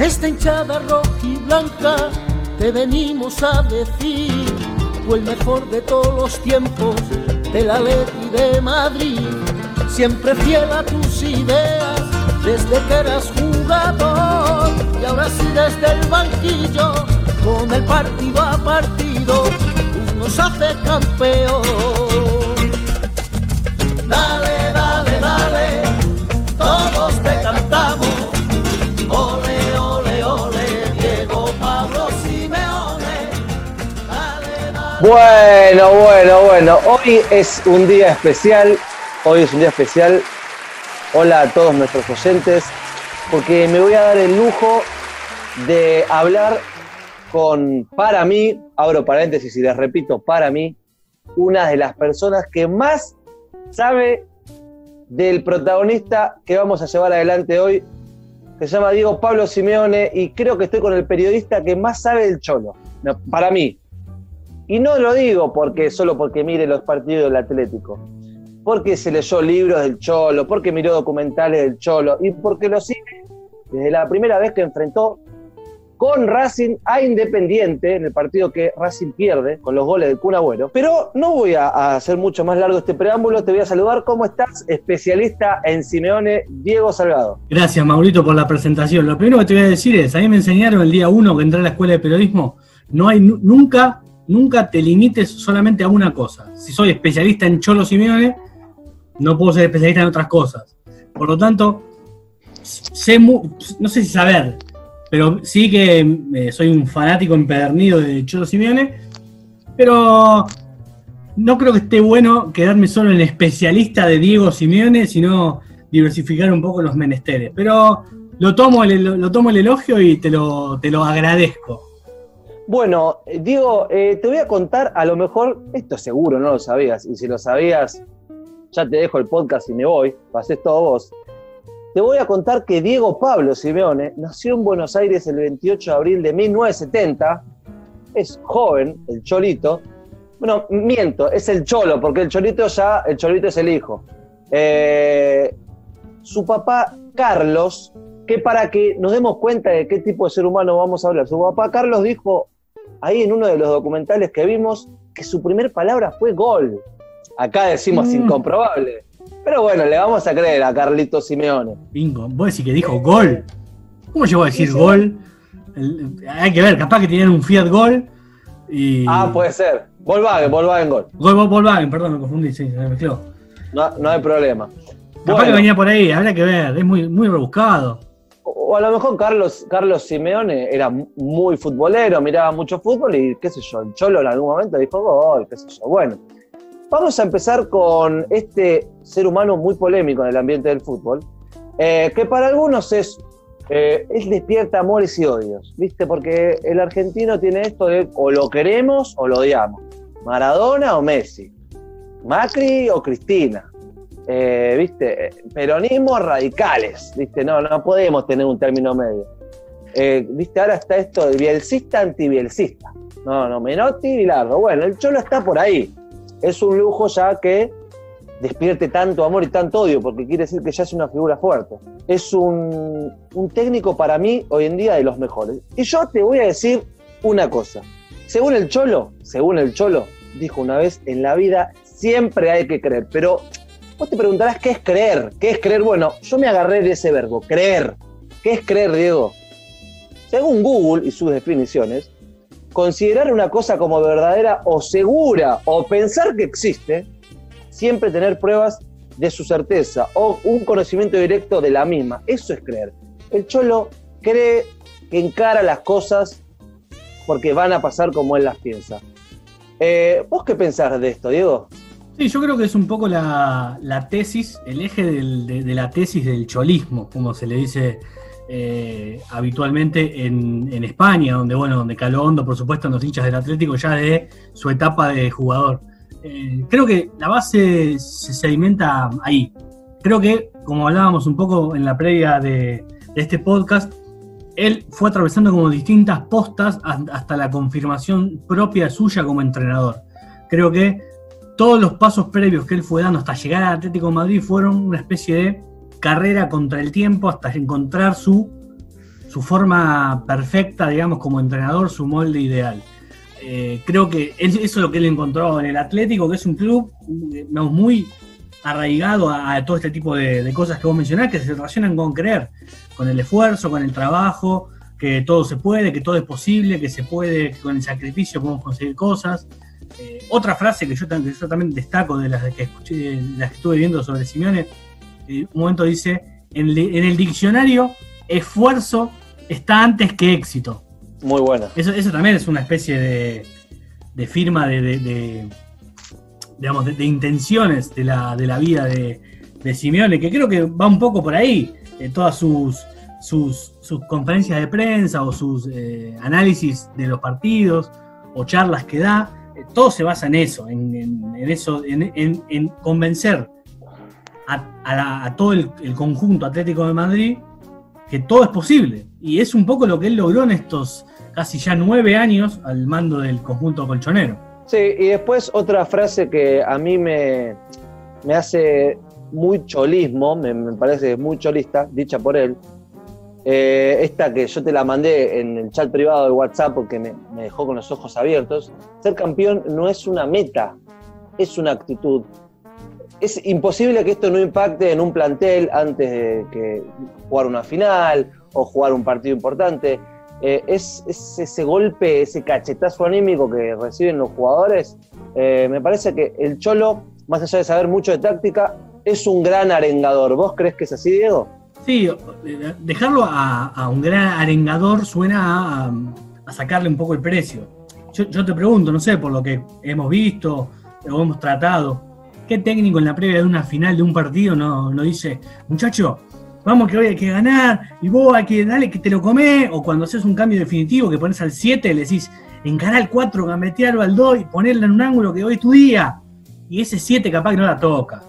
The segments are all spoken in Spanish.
Esta hinchada roja y blanca te venimos a decir, fue el mejor de todos los tiempos de la Leti de Madrid, siempre fiel a tus ideas desde que eras jugador y ahora sí desde el banquillo con el partido a partido nos hace campeón. Dale, dale, dale, todos te cantamos. Ole, ole, ole, Diego Pablo Simeone. Dale, dale. Bueno, bueno, bueno. Hoy es un día especial. Hoy es un día especial. Hola a todos nuestros oyentes. Porque me voy a dar el lujo de hablar con, para mí, abro paréntesis y les repito, para mí, una de las personas que más sabe del protagonista que vamos a llevar adelante hoy, que se llama Diego Pablo Simeone, y creo que estoy con el periodista que más sabe del Cholo, para mí. Y no lo digo porque solo porque mire los partidos del Atlético, porque se leyó libros del Cholo, porque miró documentales del Cholo, y porque lo sigue desde la primera vez que enfrentó con Racing a Independiente en el partido que Racing pierde con los goles del Kun Agüero. Pero no voy a, hacer mucho más largo este preámbulo, te voy a saludar. ¿Cómo estás, especialista en Simeone, Diego Salgado? Gracias, Maurito, por la presentación. Lo primero que te voy a decir es, a mí me enseñaron el día uno que entré a la escuela de periodismo, no hay nu- nunca, nunca te limites solamente a una cosa. Si soy especialista en Cholo Simeone, no puedo ser especialista en otras cosas. Por lo tanto, no sé si saber, pero sí que eh, soy un fanático empedernido de Cholo Simeone, pero no creo que esté bueno quedarme solo en especialista de Diego Simeone, sino diversificar un poco los menesteres. Pero lo tomo el, lo tomo el elogio y te lo, te lo agradezco. Bueno, eh, Diego, eh, te voy a contar, a lo mejor, esto seguro no lo sabías, y si lo sabías, ya te dejo el podcast y me voy, pasés todo vos. Te voy a contar que Diego Pablo Simeone nació en Buenos Aires el 28 de abril de 1970, es joven, el Cholito. Bueno, miento, es el Cholo, porque el Cholito ya, el Cholito es el hijo. Eh, su papá Carlos, que para que nos demos cuenta de qué tipo de ser humano vamos a hablar, su papá Carlos dijo ahí en uno de los documentales que vimos que su primer palabra fue gol. Acá decimos Mm. incomprobable. Pero bueno, le vamos a creer a Carlito Simeone. Bingo, vos decís que dijo gol. ¿Cómo llegó a decir gol? El- hay que ver, capaz que tenían un Fiat Gol y. Ah, puede ser. Volkswagen, Volkswagen gol. Gol Vol- Volkswagen, perdón, me confundí, sí, se me mezcló. No, no hay problema. Capaz que venía por ahí, habrá que ver, es muy, muy rebuscado. o a lo mejor Carlos, Carlos Simeone era muy futbolero, miraba mucho fútbol y qué sé yo, el Cholo en algún momento dijo gol, qué sé yo. Bueno, vamos a empezar con este ser humano muy polémico en el ambiente del fútbol, eh, que para algunos es, eh, despierta amores y odios, ¿viste? Porque el argentino tiene esto de o lo queremos o lo odiamos, Maradona o Messi, Macri o Cristina. Eh, ¿viste? Peronismo radicales, ¿viste? No, no podemos tener un término medio. Eh, ¿Viste? Ahora está esto de bielcista antibielcista. No, no, Menotti y Largo. Bueno, el Cholo está por ahí. Es un lujo ya que despierte tanto amor y tanto odio, porque quiere decir que ya es una figura fuerte. Es un, técnico para mí hoy en día de los mejores. Y yo te voy a decir una cosa. Según el Cholo, según el Cholo, dijo una vez, en la vida siempre hay que creer. Pero vos te preguntarás, ¿qué es creer? ¿Qué es creer? Bueno, yo me agarré de ese verbo, creer. ¿Qué es creer, Diego? Según Google y sus definiciones, considerar una cosa como verdadera o segura o pensar que existe, siempre tener pruebas de su certeza o un conocimiento directo de la misma. Eso es creer. El cholo cree que encara las cosas porque van a pasar como él las piensa. Eh, ¿Vos qué pensás de esto, Diego? Sí, yo creo que es un poco la, tesis, el eje de la tesis del cholismo, como se le dice eh, habitualmente en, España, donde bueno, donde caló hondo, por supuesto, en los hinchas del Atlético ya de su etapa de jugador. Eh, creo que la base se sedimenta ahí. Creo que, como hablábamos un poco en la previa de- este podcast, él fue atravesando como distintas postas hasta la confirmación propia suya como entrenador. Creo que todos los pasos previos que él fue dando hasta llegar al Atlético Madrid fueron una especie de carrera contra el tiempo hasta encontrar su, su forma perfecta, digamos, como entrenador, su molde ideal. Eh, creo que eso es lo que él encontró en el Atlético, que es un club muy arraigado a, todo este tipo de, cosas que vos mencionás, que se relacionan con creer, con el esfuerzo, con el trabajo, que todo se puede, que todo es posible, que se puede, que con el sacrificio podemos conseguir cosas. Eh, otra frase que yo, también destaco de las que, escuché, las que estuve viendo sobre Simeone, eh, un momento dice, en, el diccionario, esfuerzo está antes que éxito. Muy bueno. Eso, eso también es una especie de, firma de digamos, de, intenciones de la, de la vida de, Simeone, que creo que va un poco por ahí, en todas sus, sus, sus, conferencias de prensa o sus eh, análisis de los partidos o charlas que da, eh, todo se basa en eso, en, eso, en, convencer a, todo el, conjunto Atlético de Madrid que todo es posible. Y es un poco lo que él logró en estos casi ya nueve años al mando del conjunto colchonero. Sí, y después otra frase que a mí me, me hace muy cholismo, me, parece muy cholista, dicha por él. Eh, esta que yo te la mandé en el chat privado de WhatsApp porque me, dejó con los ojos abiertos. Ser campeón no es una meta, es una actitud. Es imposible que esto no impacte en un plantel antes de que jugar una final o jugar un partido importante. Eh, es, ese golpe, ese cachetazo anímico que reciben los jugadores. Eh, me parece que el Cholo, más allá de saber mucho de táctica, es un gran arengador. ¿Vos crees que es así, Diego? Sí, dejarlo a, un gran arengador suena a, sacarle un poco el precio. Yo, te pregunto, no sé, por lo que hemos visto o hemos tratado, ¿qué técnico en la previa de una final de un partido no, no dice, muchacho, vamos que hoy hay que ganar, y vos hay que dale que te lo comés, o cuando haces un cambio definitivo que pones al 7, le decís, encará al 4, gambetearlo al 2 y ponerla en un ángulo que hoy es tu día. Y ese 7 capaz que no la toca.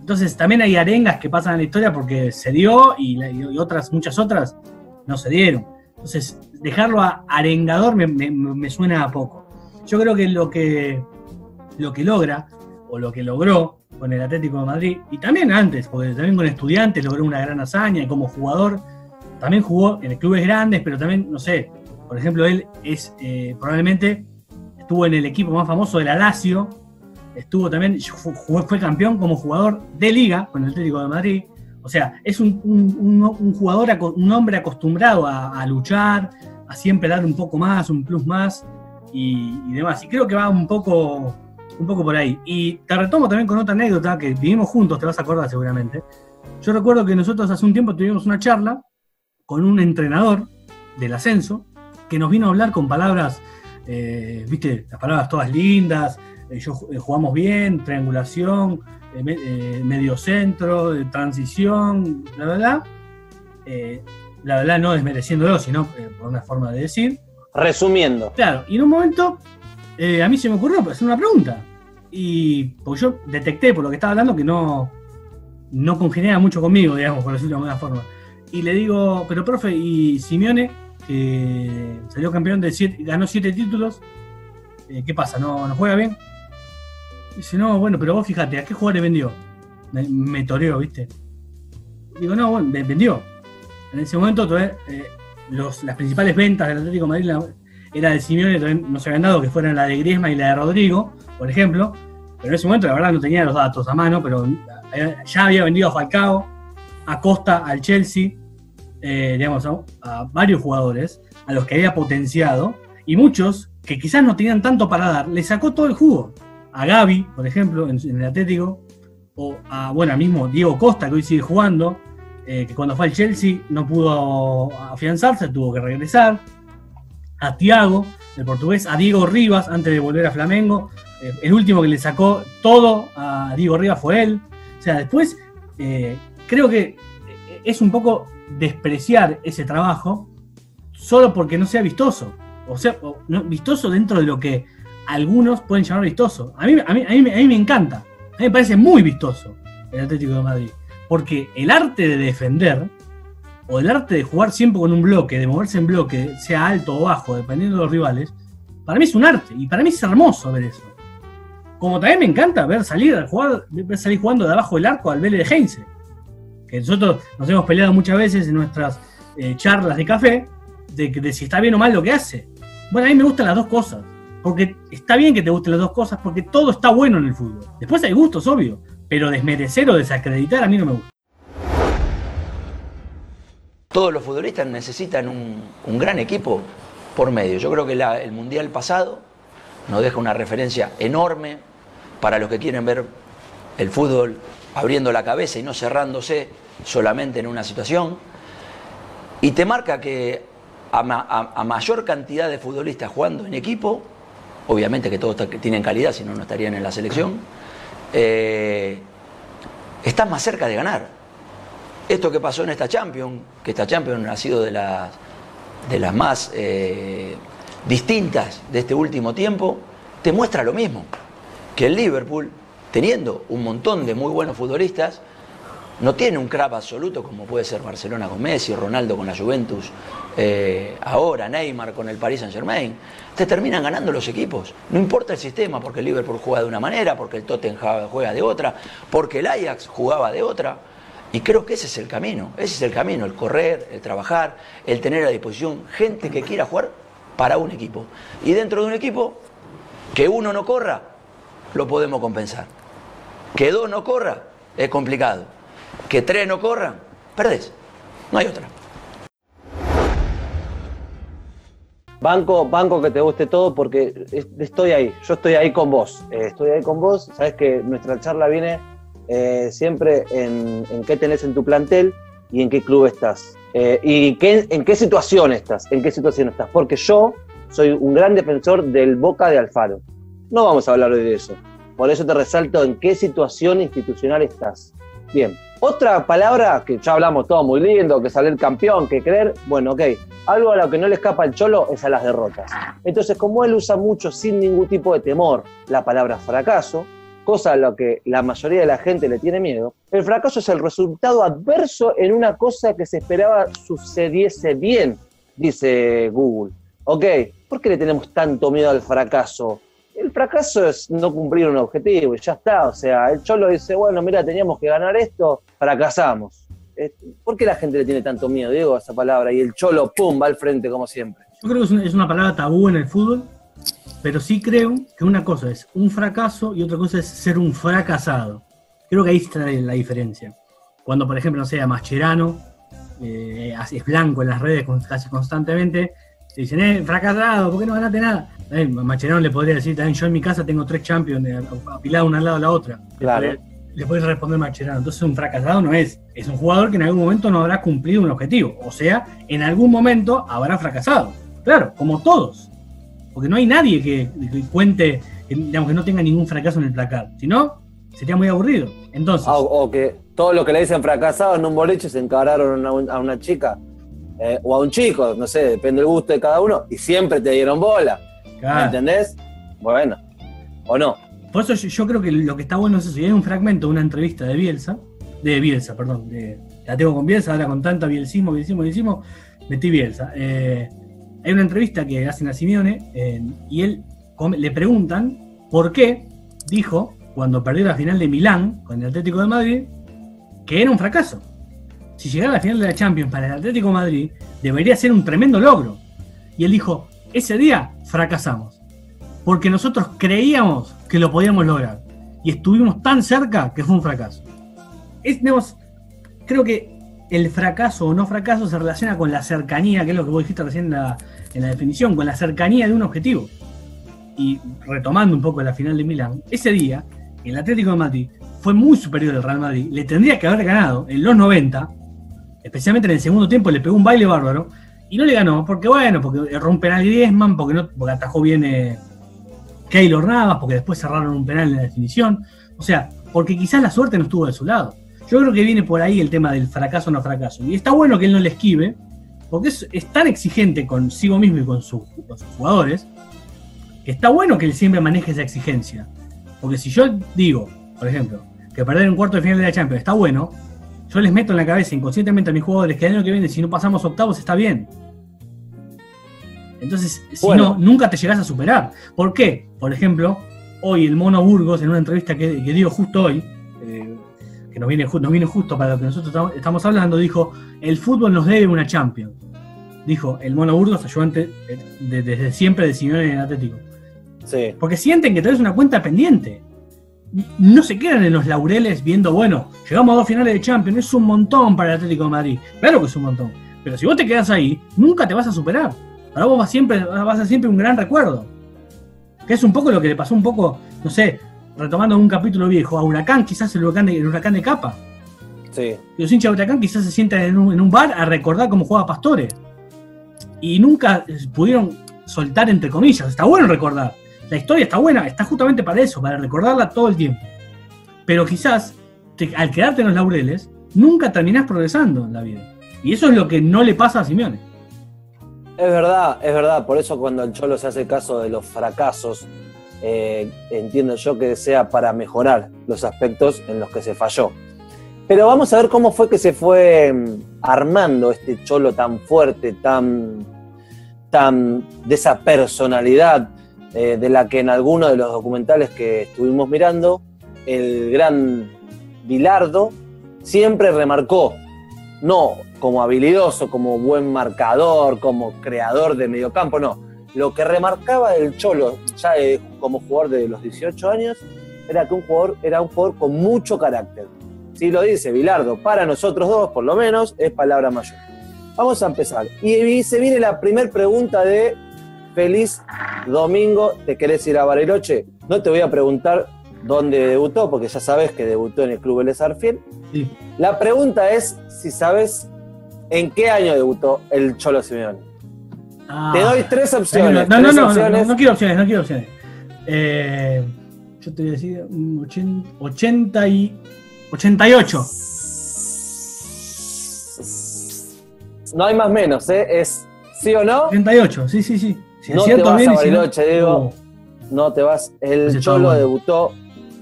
Entonces también hay arengas que pasan en la historia porque se dio y, otras, muchas otras no se dieron. Entonces, dejarlo a arengador me, suena a poco. Yo creo que lo que lo que logra, o lo que logró, con el Atlético de Madrid y también antes, porque también con estudiantes logró una gran hazaña y como jugador también jugó en clubes grandes, pero también, no sé, por ejemplo, él es eh, probablemente estuvo en el equipo más famoso de la Lazio, estuvo también, fue, campeón como jugador de liga con el Atlético de Madrid. O sea, es un, jugador, un hombre acostumbrado a, luchar, a siempre dar un poco más, un plus más y, y demás. Y creo que va un poco un poco por ahí. Y te retomo también con otra anécdota que vivimos juntos, te vas a acordar seguramente. Yo recuerdo que nosotros hace un tiempo tuvimos una charla con un entrenador del ascenso que nos vino a hablar con palabras, eh, viste, las palabras todas lindas, eh, yo, eh, jugamos bien, triangulación, medio centro, transición, bla, bla, bla. la verdad no desmereciéndolo, sino por una forma de decir. Resumiendo. Claro, y en un momento a mí se me ocurrió hacer una pregunta. Y pues yo detecté por lo que estaba hablando que no, no congeniaba mucho conmigo, digamos, por decirlo de alguna forma. Y le digo, pero profe, ¿y Simeone, que salió campeón de siete, ganó siete títulos, eh, ¿qué pasa? ¿No, ¿No juega bien? Dice, no, bueno, pero vos fíjate, ¿a qué jugadores vendió? Me, me toreó, ¿viste? Digo, no, bueno, vendió. En ese momento eh, las principales ventas del Atlético Madrid era de Simeone, no se habían dado, que fueran la de Griezmann y la de Rodrigo por ejemplo, pero en ese momento la verdad no tenía los datos a mano, pero ya había vendido a Falcao, a Costa, al Chelsea, eh, digamos, a, varios jugadores a los que había potenciado, y muchos que quizás no tenían tanto para dar, le sacó todo el jugo. A Gaby, por ejemplo, en, el Atlético, o a, bueno, mismo Diego Costa, que hoy sigue jugando, eh, que cuando fue al Chelsea no pudo afianzarse, tuvo que regresar. A Tiago, el portugués, a Diego Rivas, antes de volver a Flamengo, eh, el último que le sacó todo a Diego Rivas fue él. O sea, después eh, creo que eh, es un poco despreciar ese trabajo solo porque no sea vistoso. O sea, vistoso dentro de lo que algunos pueden llamar vistoso. A mí, a, mí, a, mí, me encanta. A mí me parece muy vistoso el Atlético de Madrid. Porque el arte de defender o el arte de jugar siempre con un bloque, de moverse en bloque, sea alto o bajo, dependiendo de los rivales, para mí es un arte. Y para mí es hermoso ver eso. Como también me encanta ver salir jugar, ver salir jugando de abajo del arco al Vélez de Heinze. Que nosotros nos hemos peleado muchas veces en nuestras eh, charlas de café, de, de si está bien o mal lo que hace. Bueno, a mí me gustan las dos cosas. Porque está bien que te gusten las dos cosas, porque todo está bueno en el fútbol. Después hay gustos, obvio, pero desmerecer o desacreditar a mí no me gusta. Todos los futbolistas necesitan un, gran equipo por medio. Yo creo que el Mundial pasado nos deja una referencia enorme para los que quieren ver el fútbol abriendo la cabeza y no cerrándose solamente en una situación. Y te marca que a mayor cantidad de futbolistas jugando en equipo, obviamente que todos tienen calidad, si no, no estarían en la selección, eh, están más cerca de ganar. Esto que pasó en esta Champions, que esta Champions ha sido de las, más eh, distintas de este último tiempo, te muestra lo mismo, que el Liverpool, teniendo un montón de muy buenos futbolistas, no tiene un crap absoluto como puede ser Barcelona con Messi, Ronaldo con la Juventus, eh, ahora Neymar con el Paris Saint Germain. Te terminan ganando los equipos. No importa el sistema, porque el Liverpool juega de una manera, porque el Tottenham juega de otra, porque el Ajax jugaba de otra. Y creo que ese es el camino, ese es el camino, el correr, el trabajar, el tener a disposición gente que quiera jugar para un equipo. Y dentro de un equipo, que uno no corra, lo podemos compensar. Que dos no corra, es complicado que tres no corran, perdés. No hay otra. Banco, banco que te guste todo porque estoy ahí, yo estoy ahí con vos, eh, estoy ahí con vos, sabes que nuestra charla viene eh, siempre en, qué tenés en tu plantel y en qué club estás. Eh, y en qué situación estás, en qué situación estás, porque yo soy un gran defensor del Boca de Alfaro. No vamos a hablar hoy de eso, por eso te resalto en qué situación institucional estás. Bien, otra palabra que ya hablamos todo muy lindo, que salir campeón, que creer, bueno, ok, algo a lo que no le escapa el cholo es a las derrotas. Entonces, como él usa mucho sin ningún tipo de temor la palabra fracaso, cosa a lo que la mayoría de la gente le tiene miedo, el fracaso es el resultado adverso en una cosa que se esperaba sucediese bien, dice Google. Ok, ¿por qué le tenemos tanto miedo al fracaso? el fracaso es no cumplir un objetivo y ya está. O sea, el Cholo dice, bueno, mira, teníamos que ganar esto, fracasamos. Eh, ¿Por qué la gente le tiene tanto miedo, Diego, a esa palabra? Y el Cholo, pum, va al frente como siempre. Yo creo que es una, palabra tabú en el fútbol, pero sí creo que una cosa es un fracaso y otra cosa es ser un fracasado. Creo que ahí está la diferencia. Cuando, por ejemplo, no sé, Mascherano eh, es blanco en las redes casi constantemente, se dicen, eh, fracasado, ¿por qué no ganaste nada? Eh, Macherano le podría decir también, yo en mi casa tengo tres champions eh, apilados una al lado de la otra. Claro. Le, puede responder Macherano. Entonces un fracasado no es, es un jugador que en algún momento no habrá cumplido un objetivo. O sea, en algún momento habrá fracasado. Claro, como todos. Porque no hay nadie que, cuente, digamos, que no tenga ningún fracaso en el placar. Si no, sería muy aburrido. Entonces. Ah, o, que todo lo que le dicen fracasado en un boliche se encabraron a una chica eh, o a un chico, no sé, depende del gusto de cada uno, y siempre te dieron bola. ¿Me entendés? Bueno, o no. Por eso yo, creo que lo que está bueno es eso. Y hay un fragmento de una entrevista de Bielsa, de Bielsa, perdón, de, la tengo con Bielsa, ahora con tanta bielsismo, bielsismo, bielsismo, metí Bielsa. Eh, hay una entrevista que hacen a Simeone y él le preguntan por qué dijo, cuando perdió la final de Milán con el Atlético de Madrid, que era un fracaso si llegara a la final de la Champions para el Atlético Madrid, debería ser un tremendo logro. Y él dijo, ese día fracasamos, porque nosotros creíamos que lo podíamos lograr y estuvimos tan cerca que fue un fracaso. Es, creo que el fracaso o no fracaso se relaciona con la cercanía, que es lo que vos dijiste recién en la, definición, con la cercanía de un objetivo. Y retomando un poco la final de Milán, ese día el Atlético de Madrid fue muy superior al Real Madrid, le tendría que haber ganado en los 90 especialmente en el segundo tiempo, le pegó un baile bárbaro y no le ganó, porque bueno, porque erró un penal Griezmann, porque, no, porque atajó bien eh, Keylor Navas, porque después cerraron un penal en la definición. O sea, porque quizás la suerte no estuvo de su lado. Yo creo que viene por ahí el tema del fracaso o no fracaso. Y está bueno que él no le esquive, porque es, tan exigente consigo mismo y con, con sus jugadores, que está bueno que él siempre maneje esa exigencia. Porque si yo digo, por ejemplo, que perder un cuarto de final de la Champions está bueno, yo les meto en la cabeza inconscientemente a mis jugadores que el año que viene, si no pasamos octavos, está bien. Entonces, si Bueno. no, nunca te llegás a superar. ¿Por qué? Por ejemplo, hoy el Mono Burgos, en una entrevista que, que dio justo hoy, eh, que nos viene, nos viene justo para lo que nosotros estamos- hablando, dijo, el fútbol nos debe una Champions. Dijo el Mono Burgos, ayudante eh, de- desde siempre de Simeone en el Atlético. Sí. Porque sienten que tenés una cuenta pendiente. No se quedan en los laureles viendo, bueno, llegamos a dos finales de Champions, es un montón para el Atlético de Madrid. Claro que es un montón. Pero si vos te quedás ahí, nunca te vas a superar. Para vos vas, siempre, vas a ser siempre un gran recuerdo. Que es un poco lo que le pasó un poco, no sé, retomando un capítulo viejo, a Huracán, quizás el huracán de, el huracán de capa. Sí. Los hinchas de Huracán quizás se sientan en un, en un bar a recordar cómo jugaba Pastore. Y nunca eh, pudieron soltar entre comillas. Está bueno recordar. La historia está buena, está justamente para eso, para recordarla todo el tiempo. Pero quizás, te- al quedarte en los laureles, nunca terminás progresando en la vida. Y eso es lo que no le pasa a Simeone. Es verdad, es verdad. Por eso cuando el Cholo se hace caso de los fracasos, eh, entiendo yo que sea para mejorar los aspectos en los que se falló. Pero vamos a ver cómo fue que se fue mm, armando este Cholo tan fuerte, tan, tan de esa personalidad eh, de la que en algunos de los documentales que estuvimos mirando, el gran Bilardo siempre remarcó, no como habilidoso, como buen marcador, como creador de mediocampo, no. Lo que remarcaba el Cholo, ya eh, como jugador de los 18 años, era que un jugador era un jugador con mucho carácter. Si lo dice Bilardo, para nosotros dos, por lo menos, es palabra mayor. Vamos a empezar. Y, se viene la primera pregunta de Feliz Domingo. ¿Te querés ir a Bariloche? No te voy a preguntar dónde debutó, porque ya sabes que debutó en el Club Vélez Arfiel. Sí. La pregunta es si sabes en qué año debutó el Cholo Simeone. Ah. Te doy tres No, opciones. no, no, tres no, no, opciones. no quiero opciones, no quiero opciones. Eh, yo te voy a decir un ochen- 80 y 88. No hay más menos, ¿eh? Es sí o no, 88, sí, sí, sí. Si No es te vas bien, a y si no- Bariloche. Oh, no te vas. El está Cholo bueno. debutó,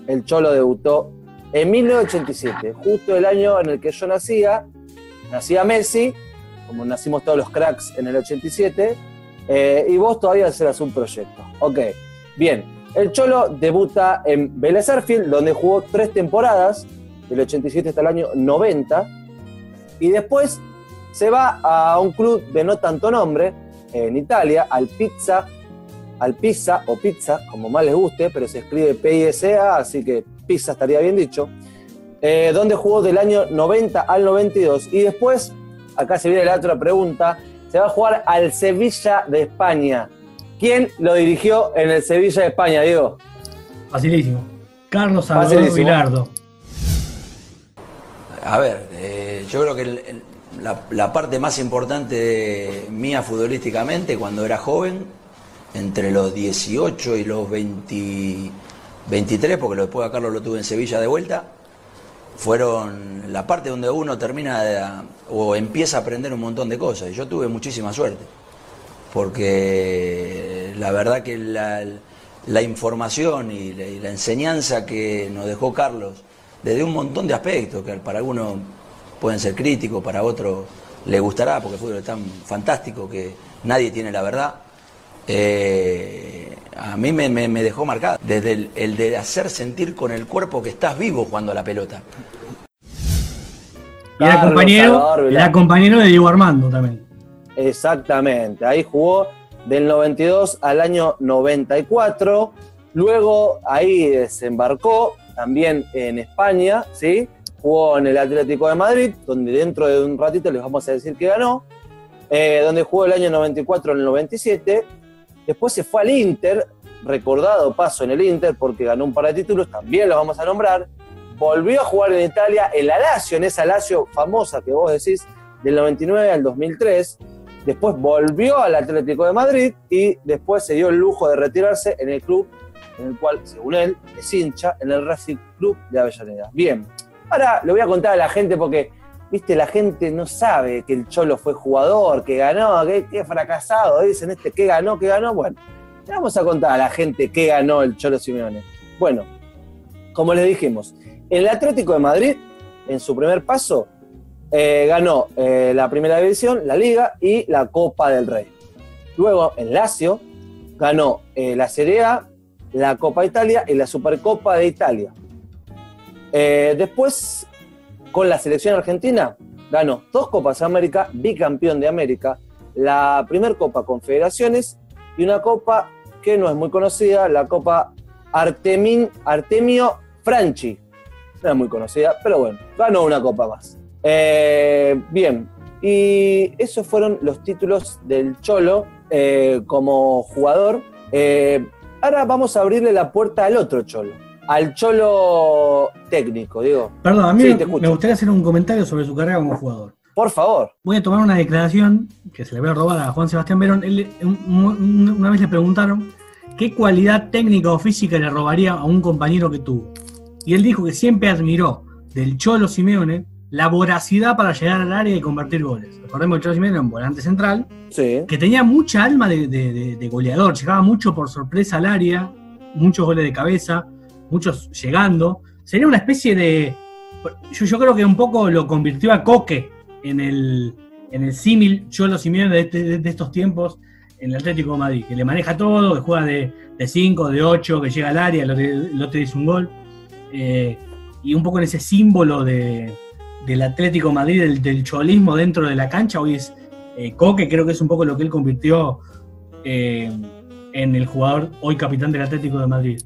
el Cholo debutó en 1987, justo el año en el que yo nacía. Nacía Messi, como nacimos todos los cracks en el 87, eh, y vos todavía serás un proyecto. Ok, bien. El Cholo debuta en Vélez Arfield, donde jugó tres temporadas, del 87 hasta el año 90, y después se va a un club de no tanto nombre, en Italia, al Pizza, al Pizza o Pizza, como más les guste, pero se escribe P-I-S-A, así que Pizza estaría bien dicho, eh, donde jugó del año 90 al 92. Y después, acá se viene la otra pregunta, se va a jugar al Sevilla de España. ¿Quién lo dirigió en el Sevilla de España, Diego? Facilísimo. Carlos Salvador. Vilardo. A ver, eh, yo creo que el- el- la, la parte más importante de mía futbolísticamente cuando era joven, entre los 18 y los 20 23, porque después a Carlos lo tuve en Sevilla de vuelta, fueron la parte donde uno termina o empieza a aprender un montón de cosas. Y yo tuve muchísima suerte, porque la verdad que la, información y la, enseñanza que nos dejó Carlos, desde un montón de aspectos, que para algunos pueden ser críticos, para otros le gustará, porque el fútbol es tan fantástico que nadie tiene la verdad. eh, a mí me, me- me dejó marcado, desde el, el de hacer sentir con el cuerpo que estás vivo jugando a la pelota. Y era Carlos compañero, Salvador era compañero de Diego Armando también. Exactamente, ahí jugó del 92 al año 94, luego ahí desembarcó también en España, ¿sí? Jugó en el Atlético de Madrid, donde dentro de un ratito les vamos a decir que ganó, eh, donde jugó el año 94 al 97, después se fue al Inter, recordado paso en el Inter porque ganó un par de títulos, también lo vamos a nombrar, volvió a jugar en Italia, en la Lazio, en esa Lazio famosa que vos decís, del 99 al 2003, después volvió al Atlético de Madrid y después se dio el lujo de retirarse en el club en el cual, según él, es hincha, en el Racing Club de Avellaneda. Bien, ahora le voy a contar a la gente porque, viste, la gente no sabe que el Cholo fue jugador, que ganó, que, que fracasado, dicen este, que ganó, que ganó. Bueno, le vamos a contar a la gente qué ganó el Cholo Simeone. Bueno, como les dijimos, el Atlético de Madrid, en su primer paso, eh, ganó eh, la primera división, la Liga y la Copa del Rey. Luego en Lazio ganó eh, la Serie A, la Copa Italia y la Supercopa de Italia. después, con la selección argentina, ganó dos Copas América, bicampeón de América, la primer Copa Confederaciones y una Copa que no es muy conocida, la Copa Artemio Franchi. No es muy conocida, pero bueno, ganó una copa más. Eh, bien, y esos fueron los títulos del Cholo eh, como jugador. Eh, ahora vamos a abrirle la puerta al otro Cholo, al Cholo técnico, digo. Perdón, a mí me gustaría hacer un comentario sobre su carrera como jugador. Por favor. Voy a tomar una declaración que se le voy a robar a Juan Sebastián Verón. una vez le preguntaron qué cualidad técnica o física le robaría a un compañero que tuvo. Y él dijo que siempre admiró del Cholo Simeone la voracidad para llegar al área y convertir goles. Recordemos que Cholo Simeone era un volante central, que tenía mucha alma de, goleador, llegaba mucho por sorpresa al área, muchos goles de cabeza, muchos llegando. Sería una especie de. Yo, creo que un poco lo convirtió a Coque en el, en el símil Cholo Simeone de, estos tiempos en el Atlético de Madrid, que le maneja todo, que juega de 5, de 8, que llega al área, el otro dice un gol. Eh, y un poco en ese símbolo de, del Atlético Madrid, del, cholismo dentro de la cancha, hoy es eh, Coque, creo que es un poco lo que él convirtió eh, en el jugador hoy capitán del Atlético de Madrid.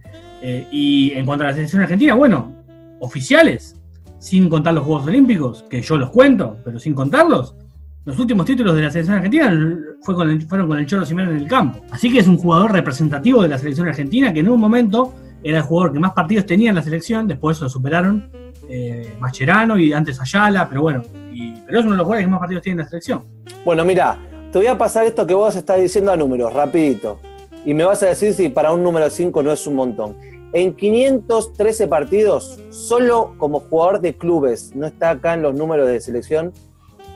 Y en cuanto a la selección argentina, bueno, oficiales, sin contar los Juegos Olímpicos, que yo los cuento, pero sin contarlos, los últimos títulos de la selección argentina fue fueron con el Cholo Simeone en el campo. Así que es un jugador representativo de la selección argentina que en un momento era el jugador que más partidos tenía en la selección, después lo superaron eh, Mascherano y antes Ayala, pero bueno, pero es uno de los jugadores que más partidos tiene en la selección. Bueno, mira, te voy a pasar esto que vos estás diciendo a números, rapidito, y me vas a decir si para un número 5 no es un montón. En 513 partidos, solo como jugador de clubes, no está acá en los números de selección,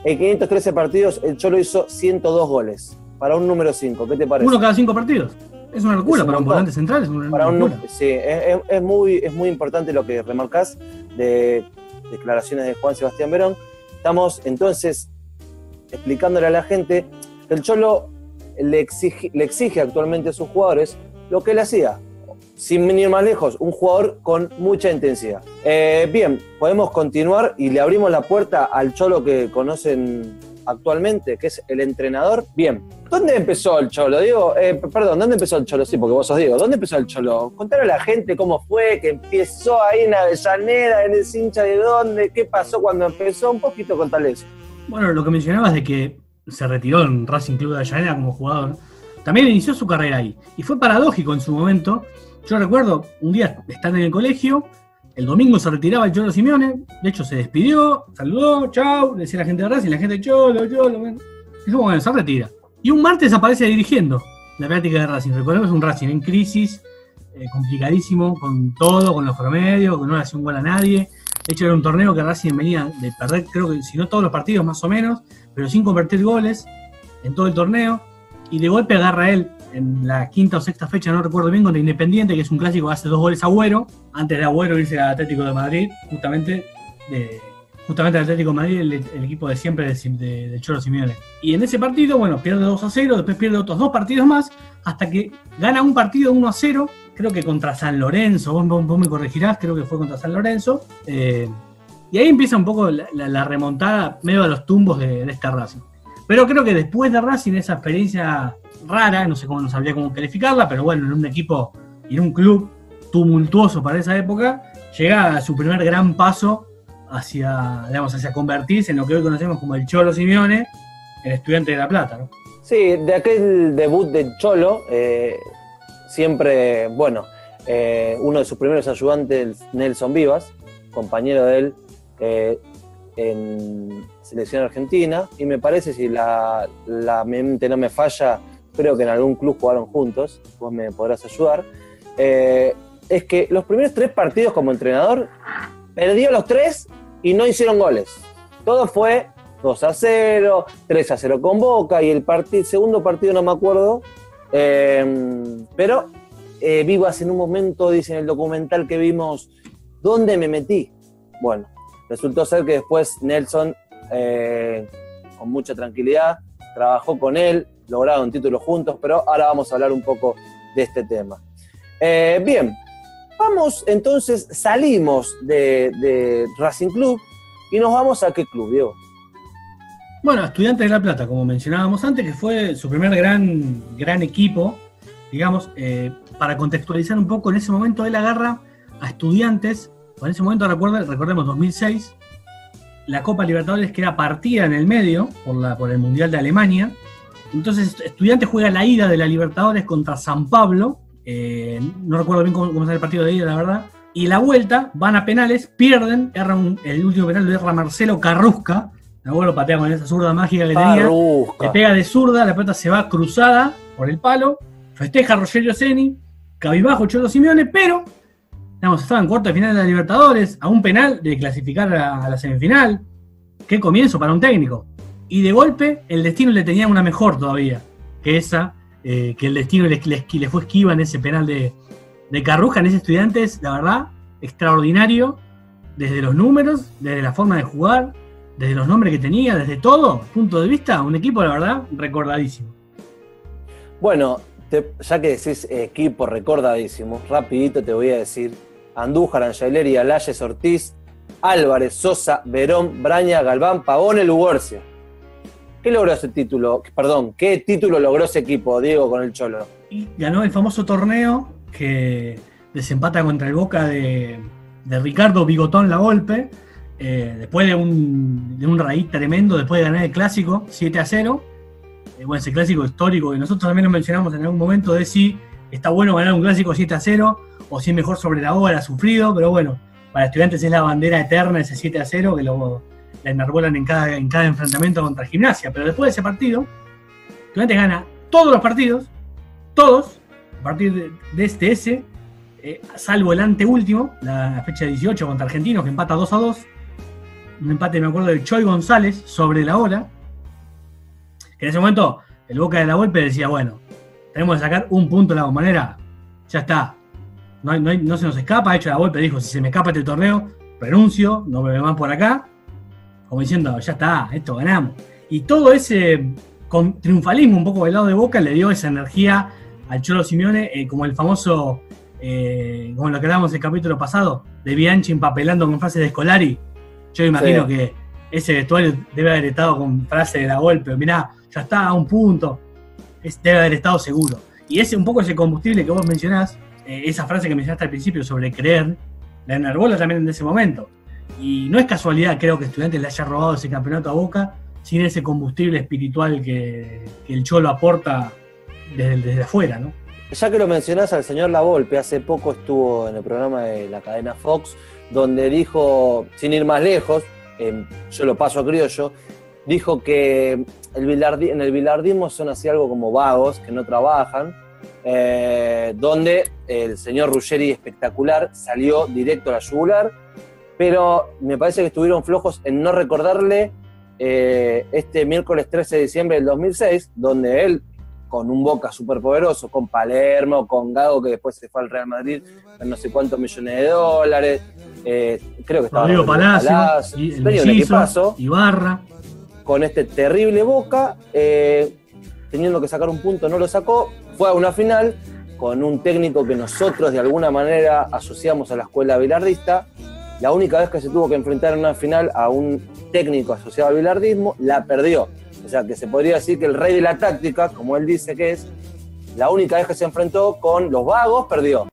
en 513 partidos el Cholo hizo 102 goles, para un número 5, ¿qué te parece? Uno cada cinco partidos. Es una locura para un volante central. Es una para locura. sí, es, muy, es muy importante lo que remarcás de declaraciones de Juan Sebastián Verón. Estamos entonces explicándole a la gente que el Cholo le exige, le exige actualmente a sus jugadores lo que él hacía. Sin venir más lejos, un jugador con mucha intensidad. Eh, bien, podemos continuar y le abrimos la puerta al Cholo que conocen actualmente, que es el entrenador. Bien, ¿dónde empezó el Cholo? Digo, eh, perdón, ¿dónde empezó el Cholo? Sí, porque vos sos Diego. ¿Dónde empezó el Cholo? Contar a la gente cómo fue, que empezó ahí en Avellaneda, en el hincha de dónde, qué pasó cuando empezó. Un poquito contarles. Bueno, lo que mencionabas de que se retiró en Racing Club de Avellaneda como jugador, también inició su carrera ahí. Y fue paradójico en su momento. Yo recuerdo un día estar en el colegio el domingo se retiraba el Cholo Simeone, de hecho se despidió, saludó, chau, le decía la gente de Racing, la gente Cholo, Cholo, dijo, bueno, se retira. Y un martes aparece dirigiendo la práctica de Racing. Recordemos un Racing en crisis, eh, complicadísimo, con todo, con los promedios, que no le hacía un gol a nadie. De hecho, era un torneo que Racing venía de perder, creo que si no todos los partidos más o menos, pero sin convertir goles en todo el torneo. Y de golpe agarra él en la quinta o sexta fecha, no recuerdo bien, contra Independiente, que es un clásico hace dos goles a Agüero, antes de Agüero irse al Atlético de Madrid, justamente justamente el Atlético de Madrid, el, equipo de siempre de, de, Cholo Simeone. Y en ese partido, bueno, pierde 2 a 0, después pierde otros dos partidos más, hasta que gana un partido 1 a 0, creo que contra San Lorenzo, vos, me corregirás, creo que fue contra San Lorenzo. Eh, y ahí empieza un poco la, remontada medio a los tumbos de, de este Racing. Pero creo que después de Racing, esa experiencia rara, no sé cómo no sabría cómo calificarla, pero bueno, en un equipo y en un club tumultuoso para esa época, llega a su primer gran paso hacia, digamos, hacia convertirse en lo que hoy conocemos como el Cholo Simeone, el estudiante de La Plata, ¿no? Sí, de aquel debut de Cholo, eh, siempre, bueno, eh, uno de sus primeros ayudantes, Nelson Vivas, compañero de él eh, en selección argentina, y me parece, si la, la mente no me falla, creo que en algún club jugaron juntos, vos me podrás ayudar, eh, es que los primeros tres partidos como entrenador perdió los tres y no hicieron goles. Todo fue 2 a 0, 3 a 0 con Boca y el segundo partido no me acuerdo, eh, pero eh, Vivas en un momento, dice en el documental que vimos, ¿dónde me metí? Bueno, resultó ser que después Nelson eh, con mucha tranquilidad, trabajó con él, lograron títulos juntos, pero ahora vamos a hablar un poco de este tema. Eh, bien, vamos entonces, salimos de, Racing Club y nos vamos a qué club, Diego. Bueno, Estudiantes de La Plata, como mencionábamos antes, que fue su primer gran, gran equipo, digamos, eh, para contextualizar un poco, en ese momento él agarra a Estudiantes, en ese momento recuerda, recordemos 2006, la Copa Libertadores que era partida en el medio por, la, por el Mundial de Alemania, entonces Estudiantes juega la ida de la Libertadores contra San Pablo, eh, no recuerdo bien cómo, cómo es el partido de ida, la verdad, y la vuelta, van a penales, pierden, erran el último penal lo erra Marcelo Carrusca, el abuelo patea con esa zurda mágica que tenía. Carrusca. Le pega de zurda, la pelota se va cruzada por el palo. Festeja Rogelio Ceni, cabibajo Cholo Simeone, pero digamos, estaba en cuarto de final de la Libertadores, a un penal de clasificar a, a la semifinal. Qué comienzo para un técnico. Y de golpe, el destino le tenía una mejor todavía que esa, eh, que el destino le, le- le fue esquiva en ese penal de, de Carruja, en ese Estudiantes, la verdad, extraordinario, desde los números, desde la forma de jugar, desde los nombres que tenía, desde todo punto de vista, un equipo, la verdad, recordadísimo. Bueno, ya que decís equipo recordadísimo, rapidito te voy a decir Andújar, Angeleri, Alayes, Ortiz, Álvarez, Sosa, Verón, Braña, Galván, Pavone, Lugorcia. ¿Qué logró ese título? Perdón, ¿qué título logró ese equipo, Diego, con el Cholo? Y ganó el famoso torneo que desempata contra el Boca de, Ricardo Bigotón La Golpe, eh, después de un, de raíz tremendo, después de ganar el clásico 7 a 0. Eh, bueno, ese clásico histórico que nosotros también lo mencionamos en algún momento de si está bueno ganar un clásico 7 a 0 o si es mejor sobre la hora, sufrido, pero bueno, para estudiantes es la bandera eterna ese 7 a 0 que lo la enarbolan en cada, en cada enfrentamiento contra gimnasia. Pero después de ese partido, estudiantes gana todos los partidos, todos, a partir de, este ese, eh, salvo el anteúltimo, la fecha 18 contra Argentinos, que empata 2 a 2. Un empate, me acuerdo, de Choy González sobre la hora. Que en ese momento el Boca de la Volpe decía, bueno, tenemos que sacar un punto de la bombonera, ya está. No, no, se nos escapa, de hecho la Volpe dijo, si se me escapa este torneo, renuncio, no me van por acá. Como diciendo, ya está, esto ganamos. Y todo ese con triunfalismo un poco del lado de Boca le dio esa energía al Cholo Simeone, eh, como el famoso, eh, como lo que hablábamos en el capítulo pasado, de Bianchi empapelando con frases de Scolari. Yo imagino Sí. que ese vestuario debe haber estado con frases de la golpe, mirá, ya está, a un punto. Es- debe haber estado seguro. Y ese un poco ese combustible que vos mencionás, eh, esa frase que mencionaste al principio sobre creer, la enarbola también en ese momento. Y no es casualidad, creo que Estudiantes le haya robado ese campeonato a Boca sin ese combustible espiritual que, el Cholo aporta desde, afuera, ¿no? Ya que lo mencionás al señor Lavolpe, hace poco estuvo en el programa de la cadena Fox, donde dijo, sin ir más lejos, eh, yo lo paso a criollo, dijo que el en el bilardismo son así algo como vagos, que no trabajan, eh, donde el señor Ruggeri espectacular salió directo a la yugular, pero me parece que estuvieron flojos en no recordarle eh, este miércoles 13 de diciembre del 2006, donde él con un Boca superpoderoso, con Palermo, con Gago, que después se fue al Real Madrid en no sé cuántos millones de dólares. eh, creo que estaba Rodrigo Palacio, Palacio, y el Mellizo, Ibarra. con este terrible Boca, eh, teniendo que sacar un punto, no lo sacó. Fue a una final con un técnico que nosotros de alguna manera asociamos a la escuela bilardista. La única vez que se tuvo que enfrentar en una final a un técnico asociado al bilardismo, la perdió. O sea que se podría decir que el rey de la táctica, como él dice que es, la única vez que se enfrentó con los vagos, perdió.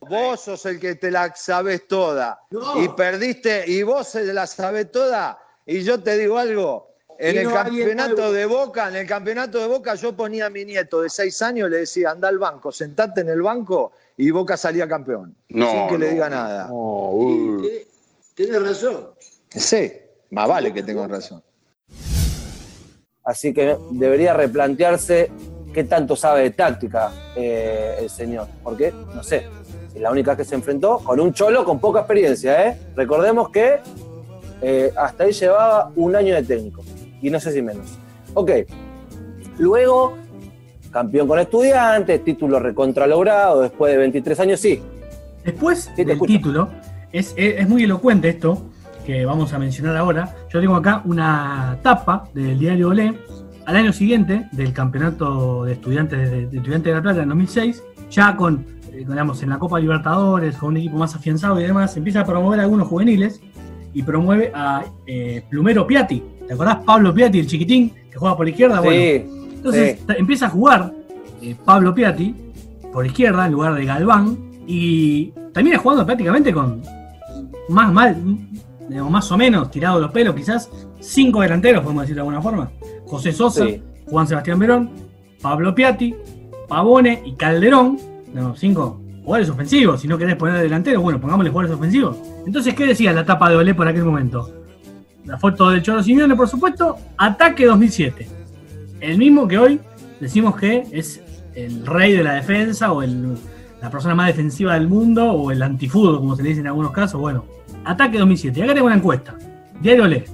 Vos sos el que te la sabes toda. Y perdiste, y vos se la sabés toda. Y yo te digo algo. En el no campeonato de Boca, en el campeonato de Boca, yo ponía a mi nieto de seis años, le decía, anda al banco, sentate en el banco, y Boca salía campeón. No, sin que le no, diga nada. Tenés- Tenés razón. Sí, más vale que tengo razón. Así que debería replantearse qué tanto sabe de táctica eh, el señor. Porque, no sé, es la única que se enfrentó con un cholo con poca experiencia. ¿eh? Recordemos que eh, hasta ahí llevaba un año de técnico. Y no sé si menos. Ok. Luego, campeón con estudiantes, título recontralogrado después de 23 años, sí. Después Sí, del escucho. título, es, es- es muy elocuente esto, que vamos a mencionar ahora, yo tengo acá una tapa del diario Olé al año siguiente del campeonato de estudiantes de, de estudiantes de La Plata en 2006, ya con, eh, digamos, en la Copa Libertadores, con un equipo más afianzado y demás, empieza a promover a algunos juveniles y promueve a eh, Plumero Piatti. ¿Te acordás? Pablo Piatti, el chiquitín, que juega por la izquierda. Bueno, Sí, entonces sí. empieza a jugar eh, Pablo Piatti por izquierda en lugar de Galván y termina jugando prácticamente con más mal, digamos, más o menos tirado los pelos, quizás cinco delanteros, podemos decir de alguna forma. José Sosa, Sí. Juan Sebastián Verón, Pablo Piatti, Pavone y Calderón, no, cinco jugadores ofensivos. Si no querés poner delantero, bueno, pongámosle jugadores ofensivos. Entonces, ¿qué decía la tapa de Olé por aquel momento? La foto del Cholo Simeone, por supuesto, ataque 2007 el mismo que hoy decimos que es el rey de la defensa o la persona más defensiva del mundo o el antifútbol, como se le dice en algunos casos. Bueno, ataque 2007. Y acá tengo una encuesta. Diario Le.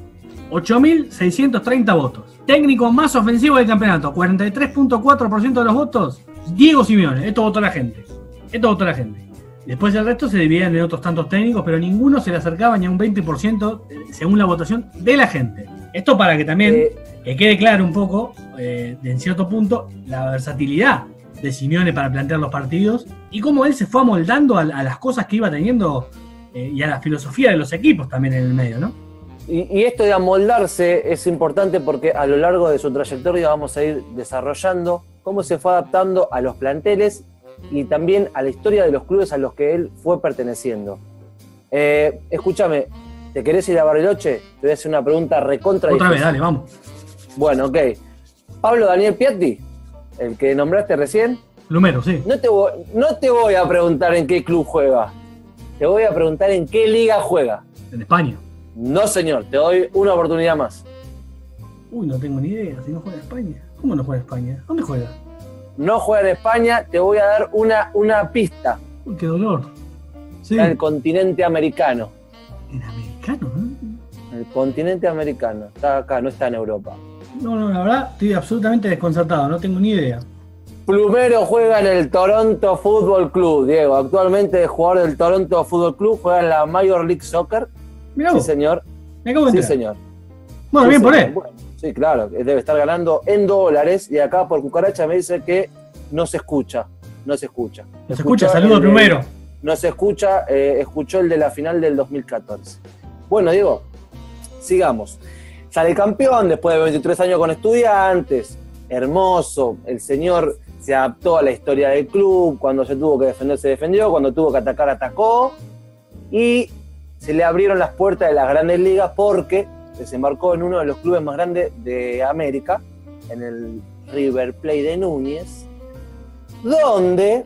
8.630 votos. Técnico más ofensivo del campeonato. 43.4% de los votos. Diego Simeone. Esto votó la gente. Esto votó la gente. Después el resto se dividían en otros tantos técnicos, pero ninguno se le acercaba ni a un 20% según la votación de la gente. Esto para que también Eh, que quede claro un poco, eh, en cierto punto, la versatilidad de Simeone para plantear los partidos y cómo él se fue amoldando a, a las cosas que iba teniendo eh, y a la filosofía de los equipos también en el medio, ¿no? Y, y esto de amoldarse es importante porque a lo largo de su trayectoria vamos a ir desarrollando cómo se fue adaptando a los planteles y también a la historia de los clubes a los que él fue perteneciendo. Eh, escúchame, ¿te querés ir a Bariloche? Te voy a hacer una pregunta recontra Otra vez, dale, vamos. Bueno, ok. Pablo Daniel Piatti, el que nombraste recién, Lumero, sí. no te, voy, no te voy a preguntar en qué club juega. Te voy a preguntar en qué liga juega. En España. No, señor, te doy una oportunidad más. Uy, no tengo ni idea, si no juega en España. ¿Cómo no juega en España? ¿Dónde juega? No juega en España, te voy a dar una, una pista. Uy, qué dolor. Sí, Está en el continente americano. en americano, ¿no? En el continente americano. Está acá, no está en Europa. No, no, la verdad, estoy absolutamente desconcertado, no tengo ni idea. Plumero juega en el Toronto Football Club, Diego. Actualmente es jugador del Toronto Football Club, juega en la Major League Soccer. Mirá Sí, señor. me acabo de Sí, señor. Bueno, Sí, bien por señor. él. Bueno, sí, claro, debe estar ganando en dólares y acá por cucaracha me dice que no se escucha. No se escucha. Se escucha, saludo de- primero. No se escucha, eh, escuchó el de la final del 2014. Bueno, Diego, sigamos. Sale campeón después de 23 años con estudiantes. Hermoso. El señor se adaptó a la historia del club. Cuando se tuvo que defender, se defendió. Cuando tuvo que atacar, atacó. Y se le abrieron las puertas de las grandes ligas porque desembarcó en uno de los clubes más grandes de América, en el River Plate de Núñez, donde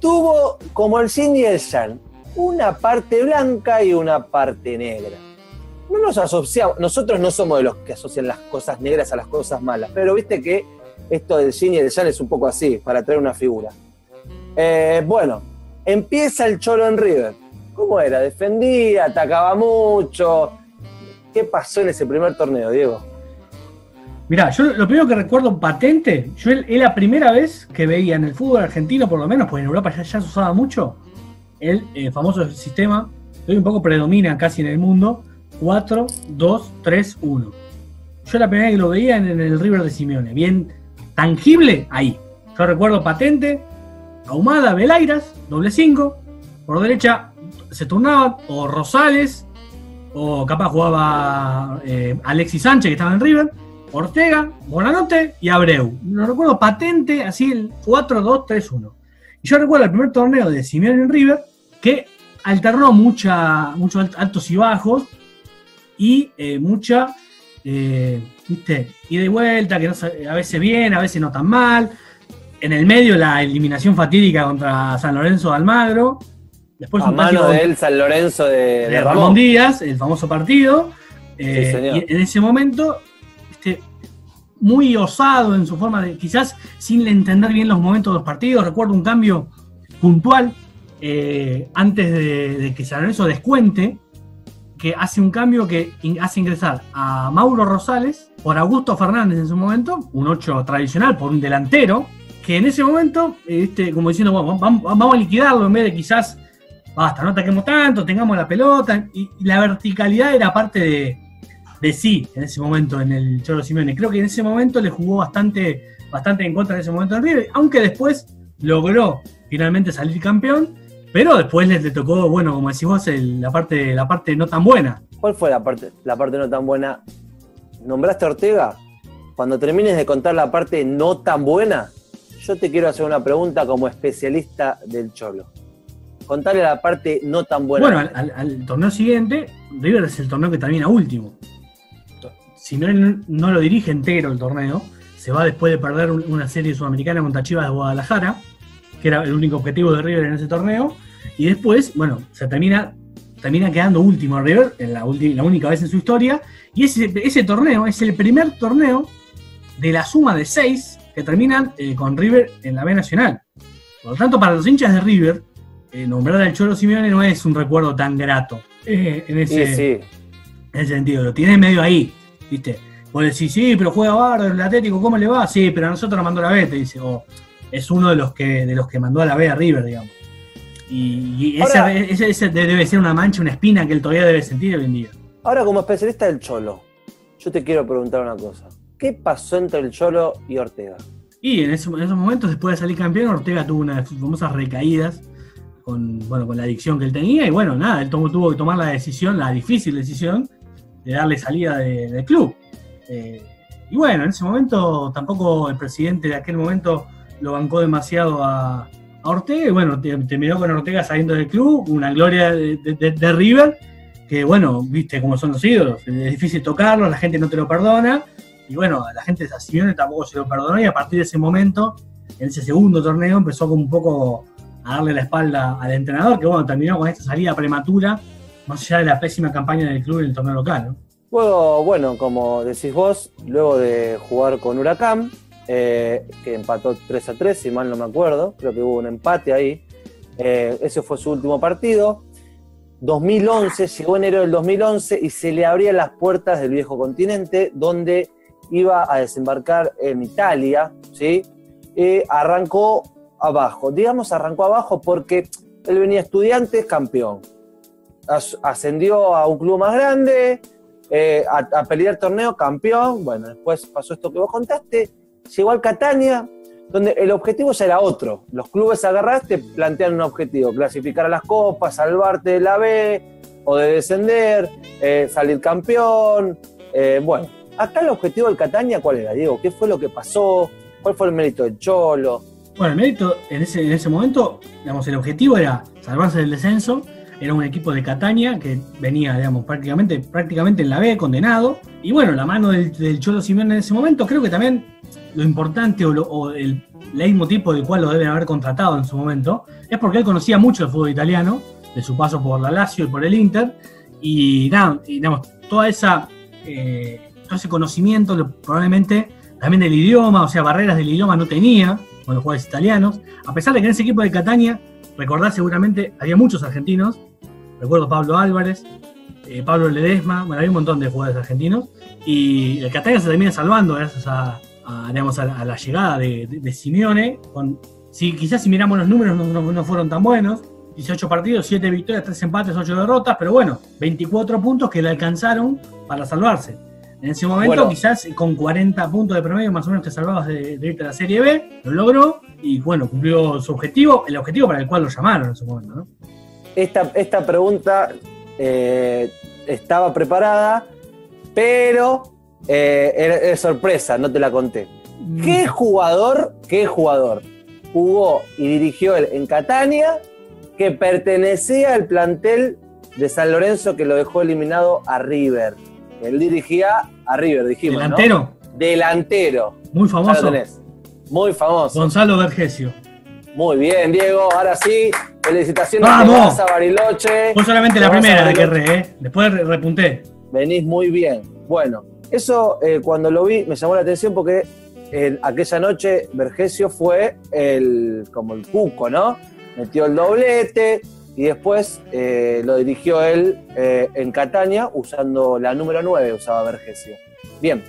tuvo, como el Yin y el Yang, una parte blanca y una parte negra. No nos asociamos, nosotros no somos de los que asocian las cosas negras a las cosas malas, pero viste que esto del Yin y el Yang es un poco así, para traer una figura. Eh, bueno, empieza el Cholo en River. ¿Cómo era? Defendía, atacaba mucho. ¿Qué pasó en ese primer torneo, Diego? Mirá, yo lo primero que recuerdo patente, yo es la primera vez que veía en el fútbol argentino, por lo menos, porque en Europa ya, se usaba mucho, el eh, famoso sistema, que hoy un poco predomina casi en el mundo, 4, 2, 3, 1. Yo la primera vez que lo veía en, en el River de Simeone, bien tangible, ahí. Yo recuerdo patente, Ahumada, Belairas, doble 5, por derecha se turnaban o Rosales, o capaz jugaba eh, Alexis Sánchez, que estaba en River, Ortega, Bonanote y Abreu. Lo recuerdo patente, así el 4-2-3-1. Y yo recuerdo el primer torneo de Simeone en River, que alternó muchos alt- altos y bajos y eh, mucha, eh, viste, ida y vuelta, que no a veces bien, a veces no tan mal. En el medio la eliminación fatídica contra San Lorenzo de Almagro. Después a un mano de contra- él, San Lorenzo de, de de Ramón Ramón. Díaz, el famoso partido. Eh, Sí, y en ese momento, este, muy osado en su forma de, quizás sin entender bien los momentos de los partidos. Recuerdo un cambio puntual eh, antes de, de que San Lorenzo descuente, que hace un cambio que in- hace ingresar a Mauro Rosales por Augusto Fernández en su momento, un 8 tradicional, por un delantero, que en ese momento, eh, este, como diciendo, bueno, vamos, vamos a liquidarlo en vez de quizás basta, no ataquemos tanto, tengamos la pelota. Y, la verticalidad era parte de, sí en ese momento en el Cholo Simeone. Creo que en ese momento le jugó bastante, bastante en contra en ese momento al River, aunque después logró finalmente salir campeón, pero después le, tocó, bueno, como decís vos, la, parte, la parte no tan buena. ¿Cuál fue la parte, la parte no tan buena? ¿Nombraste a Ortega? Cuando termines de contar la parte no tan buena, yo te quiero hacer una pregunta como especialista del Cholo. Contale la parte no tan buena. Bueno, al, torneo siguiente, River es el torneo que termina último. Si no, no lo dirige entero el torneo, se va después de perder un- una serie sudamericana contra Chivas de Guadalajara, que era el único objetivo de River en ese torneo, y después, bueno, se termina, termina quedando último River, en la, la única vez en su historia, y ese, ese torneo es el primer torneo de la suma de seis que terminan eh, con River en la B Nacional. Por lo tanto, para los hinchas de River, eh, nombrar al Cholo Simeone no es un recuerdo tan grato eh, en, ese, Sí, sí. en ese sentido. Lo tiene medio ahí, ¿viste? Vos decís, sí, pero juega bárbaro el Atlético, ¿cómo le va? Sí, pero a nosotros nos mandó a la B, te dice. O es uno de los que de los que mandó a la B a River, digamos. Y, Ahora- ese debe ser una mancha, una espina que él todavía debe sentir hoy en día. Ahora, como especialista del Cholo, yo te quiero preguntar una cosa. ¿Qué pasó entre el Cholo y Ortega? Y en, ese- en esos momentos, después de salir campeón, Ortega tuvo una de sus famosas recaídas con, bueno, con la adicción que él tenía. Y bueno, nada, él tomó- tuvo que tomar la decisión, la difícil decisión, de darle salida de- del club. Eh, y bueno, en ese momento tampoco el presidente de aquel momento lo bancó demasiado a, a Ortega. Y bueno, te- terminó con Ortega saliendo del club, una gloria de, de- de River, que bueno, viste cómo son los ídolos. Es difícil tocarlos, la gente no te lo perdona. Y bueno, la gente de Simeone tampoco se lo perdonó y a partir de ese momento, en ese segundo torneo, empezó como un poco a darle la espalda al entrenador, que bueno, terminó con esta salida prematura, más allá de la pésima campaña del club en el torneo local. ¿no? Luego, bueno, como decís vos, luego de jugar con Huracán, eh, que empató 3 a 3, si mal no me acuerdo, creo que hubo un empate ahí. eh, ese fue su último partido. 2011, llegó enero del 2011 y se le abrían las puertas del viejo continente, donde iba a desembarcar en Italia, ¿sí? Eh, arrancó abajo. Digamos, arrancó abajo porque él venía estudiante, campeón. As- ascendió a un club más grande, eh, a, a pelear torneo, campeón. Bueno, después pasó esto que vos contaste. Llegó al Catania, donde el objetivo era otro. Los clubes agarraste, plantean un objetivo: clasificar a las copas, salvarte de la B o de descender, eh, salir campeón. Eh, bueno, acá el objetivo del Catania, ¿cuál era, Diego? ¿Qué fue lo que pasó? ¿Cuál fue el mérito del Cholo? Bueno, el mérito en ese, en ese momento, digamos, el objetivo era salvarse del descenso. Era un equipo de Catania que venía, digamos, prácticamente, prácticamente en la B, condenado. Y bueno, la mano del, del Cholo Simeone en ese momento, creo que también lo importante o, lo- o el leitmotiv por el cual lo deben haber contratado en su momento, es porque él conocía mucho el fútbol italiano, de su paso por la Lazio y por el Inter, y digamos, toda esa, eh, todo ese conocimiento, probablemente también del idioma, o sea, barreras del idioma no tenía con los jugadores italianos, a pesar de que en ese equipo de Catania, recordad seguramente, había muchos argentinos, recuerdo Pablo Álvarez, eh, Pablo Ledesma, bueno, había un montón de jugadores argentinos, y el Catania se termina salvando gracias a, digamos, a, la- llegada de, Simeone, si quizás si miramos los números no, no- no fueron tan buenos, 18 partidos, 7 victorias, 3 empates, 8 derrotas, pero bueno, 24 puntos que le alcanzaron para salvarse. En ese momento, Bueno. quizás con 40 puntos de promedio, más o menos te salvabas de, de irte a la Serie B, lo logró y bueno, cumplió su objetivo, el objetivo para el cual lo llamaron en su momento, ¿no? esta, esta pregunta eh, estaba preparada, pero eh, era- es sorpresa, no te la conté. ¿Qué jugador, qué jugador jugó y dirigió él en Catania que pertenecía al plantel de San Lorenzo que lo dejó eliminado a River? Él dirigía a River, dijimos. ¿no? Delantero, Delantero. muy lo famoso, tenés. Muy famoso. Gonzalo Vergesio. Muy bien, Diego. Ahora sí, felicitaciones ¡Vamos! a Bariloche. Fue solamente la primera de que erré, ¿eh? Después re- repunté. Venís muy bien. Bueno, eso eh, cuando lo vi me llamó la atención porque eh, aquella noche Vergesio fue el como el cuco, ¿no? Metió el doblete y después eh, lo dirigió él eh, en Catania usando la número 9, usaba Vergesio. Bien,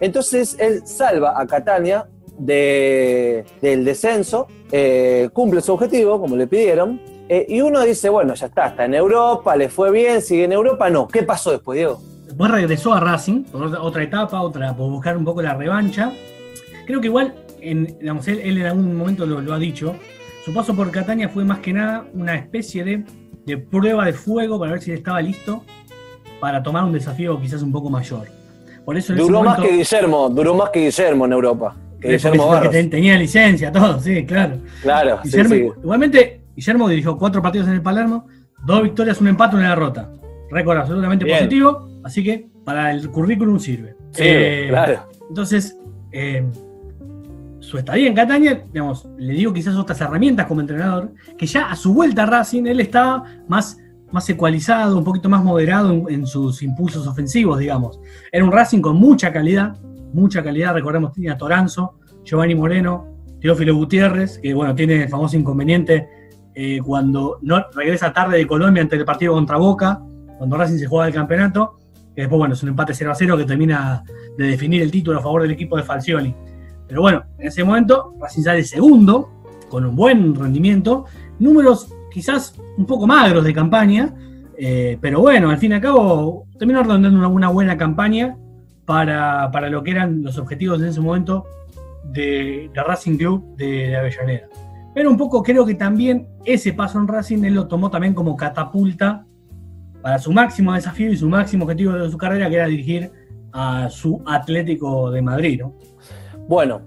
entonces él salva a Catania de- del descenso, eh, cumple su objetivo, como le pidieron, y uno dice, bueno, ya está, está en Europa, le fue bien, sigue en Europa, no. ¿Qué pasó después, Diego? Después regresó a Racing, por otra, etapa, otra, por buscar un poco la revancha. Creo que igual, en, digamos, él, él en algún momento lo ha dicho, su paso por Catania fue más que nada una especie de, de prueba de fuego para ver si él estaba listo para tomar un desafío quizás un poco mayor. Por eso en ese Duró más que Guillermo, duró más que Guillermo en Europa. Que Guillermo tenía licencia, todo, sí, claro. Claro, sí. Igualmente, Guillermo dirigió cuatro partidos en el Palermo, dos victorias, un empate, una derrota. Récord absolutamente Bien. positivo, así que para el currículum sirve. Sí, Eh, claro. Entonces, eh, su estadía en Catania, digamos, le dio quizás otras herramientas como entrenador, que ya a su vuelta a Racing él estaba más, más ecualizado, un poquito más moderado en, sus impulsos ofensivos, digamos. Era un Racing con mucha calidad, mucha calidad, recordemos, tenía Toranzo, Giovanni Moreno, Teófilo Gutiérrez, que bueno, tiene el famoso inconveniente eh, cuando no regresa tarde de Colombia ante el partido contra Boca, cuando Racing se juega el campeonato, que después, bueno, es un empate 0 a 0 que termina de definir el título a favor del equipo de Falcioni. Pero bueno, en ese momento Racing sale segundo, con un buen rendimiento, números quizás un poco magros de campaña, eh, pero bueno, al fin y al cabo terminó redondeando una, buena campaña para, para lo que eran los objetivos en ese momento de, de Racing Club de, de Avellaneda. Pero un poco creo que también ese paso en Racing él lo tomó también como catapulta para su máximo desafío y su máximo objetivo de su carrera, que era dirigir a su Atlético de Madrid, ¿no? Bueno,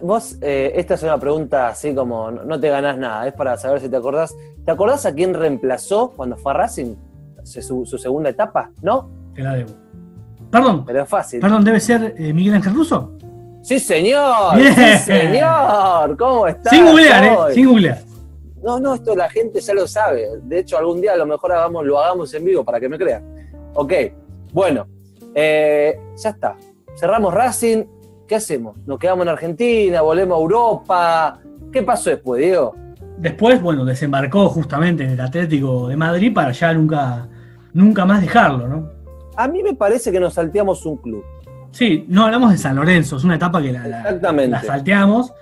vos, eh, esta es una pregunta así como no, te ganás nada, es para saber si te acordás. ¿Te acordás a quién reemplazó cuando fue a Racing? Su, su segunda etapa, ¿no? Te la debo. Perdón, Pero es fácil. perdón, debe ser eh, Miguel Ángel Russo. Sí, señor. Sí, señor. ¿Cómo estás? Sin googlear, ¿eh? Sin googlear. No, no, esto la gente ya lo sabe. De hecho, algún día a lo mejor hagamos, lo hagamos en vivo para que me crean. Ok, bueno, eh, ya está. Cerramos Racing. ¿Qué hacemos? ¿Nos quedamos en Argentina? ¿Volvemos a Europa? ¿Qué pasó después, Diego? Después, bueno, desembarcó justamente en el Atlético de Madrid para ya nunca, nunca más dejarlo, ¿no? A mí me parece que nos salteamos un club. Sí, no hablamos de San Lorenzo, es una etapa que la, la- Exactamente. la salteamos.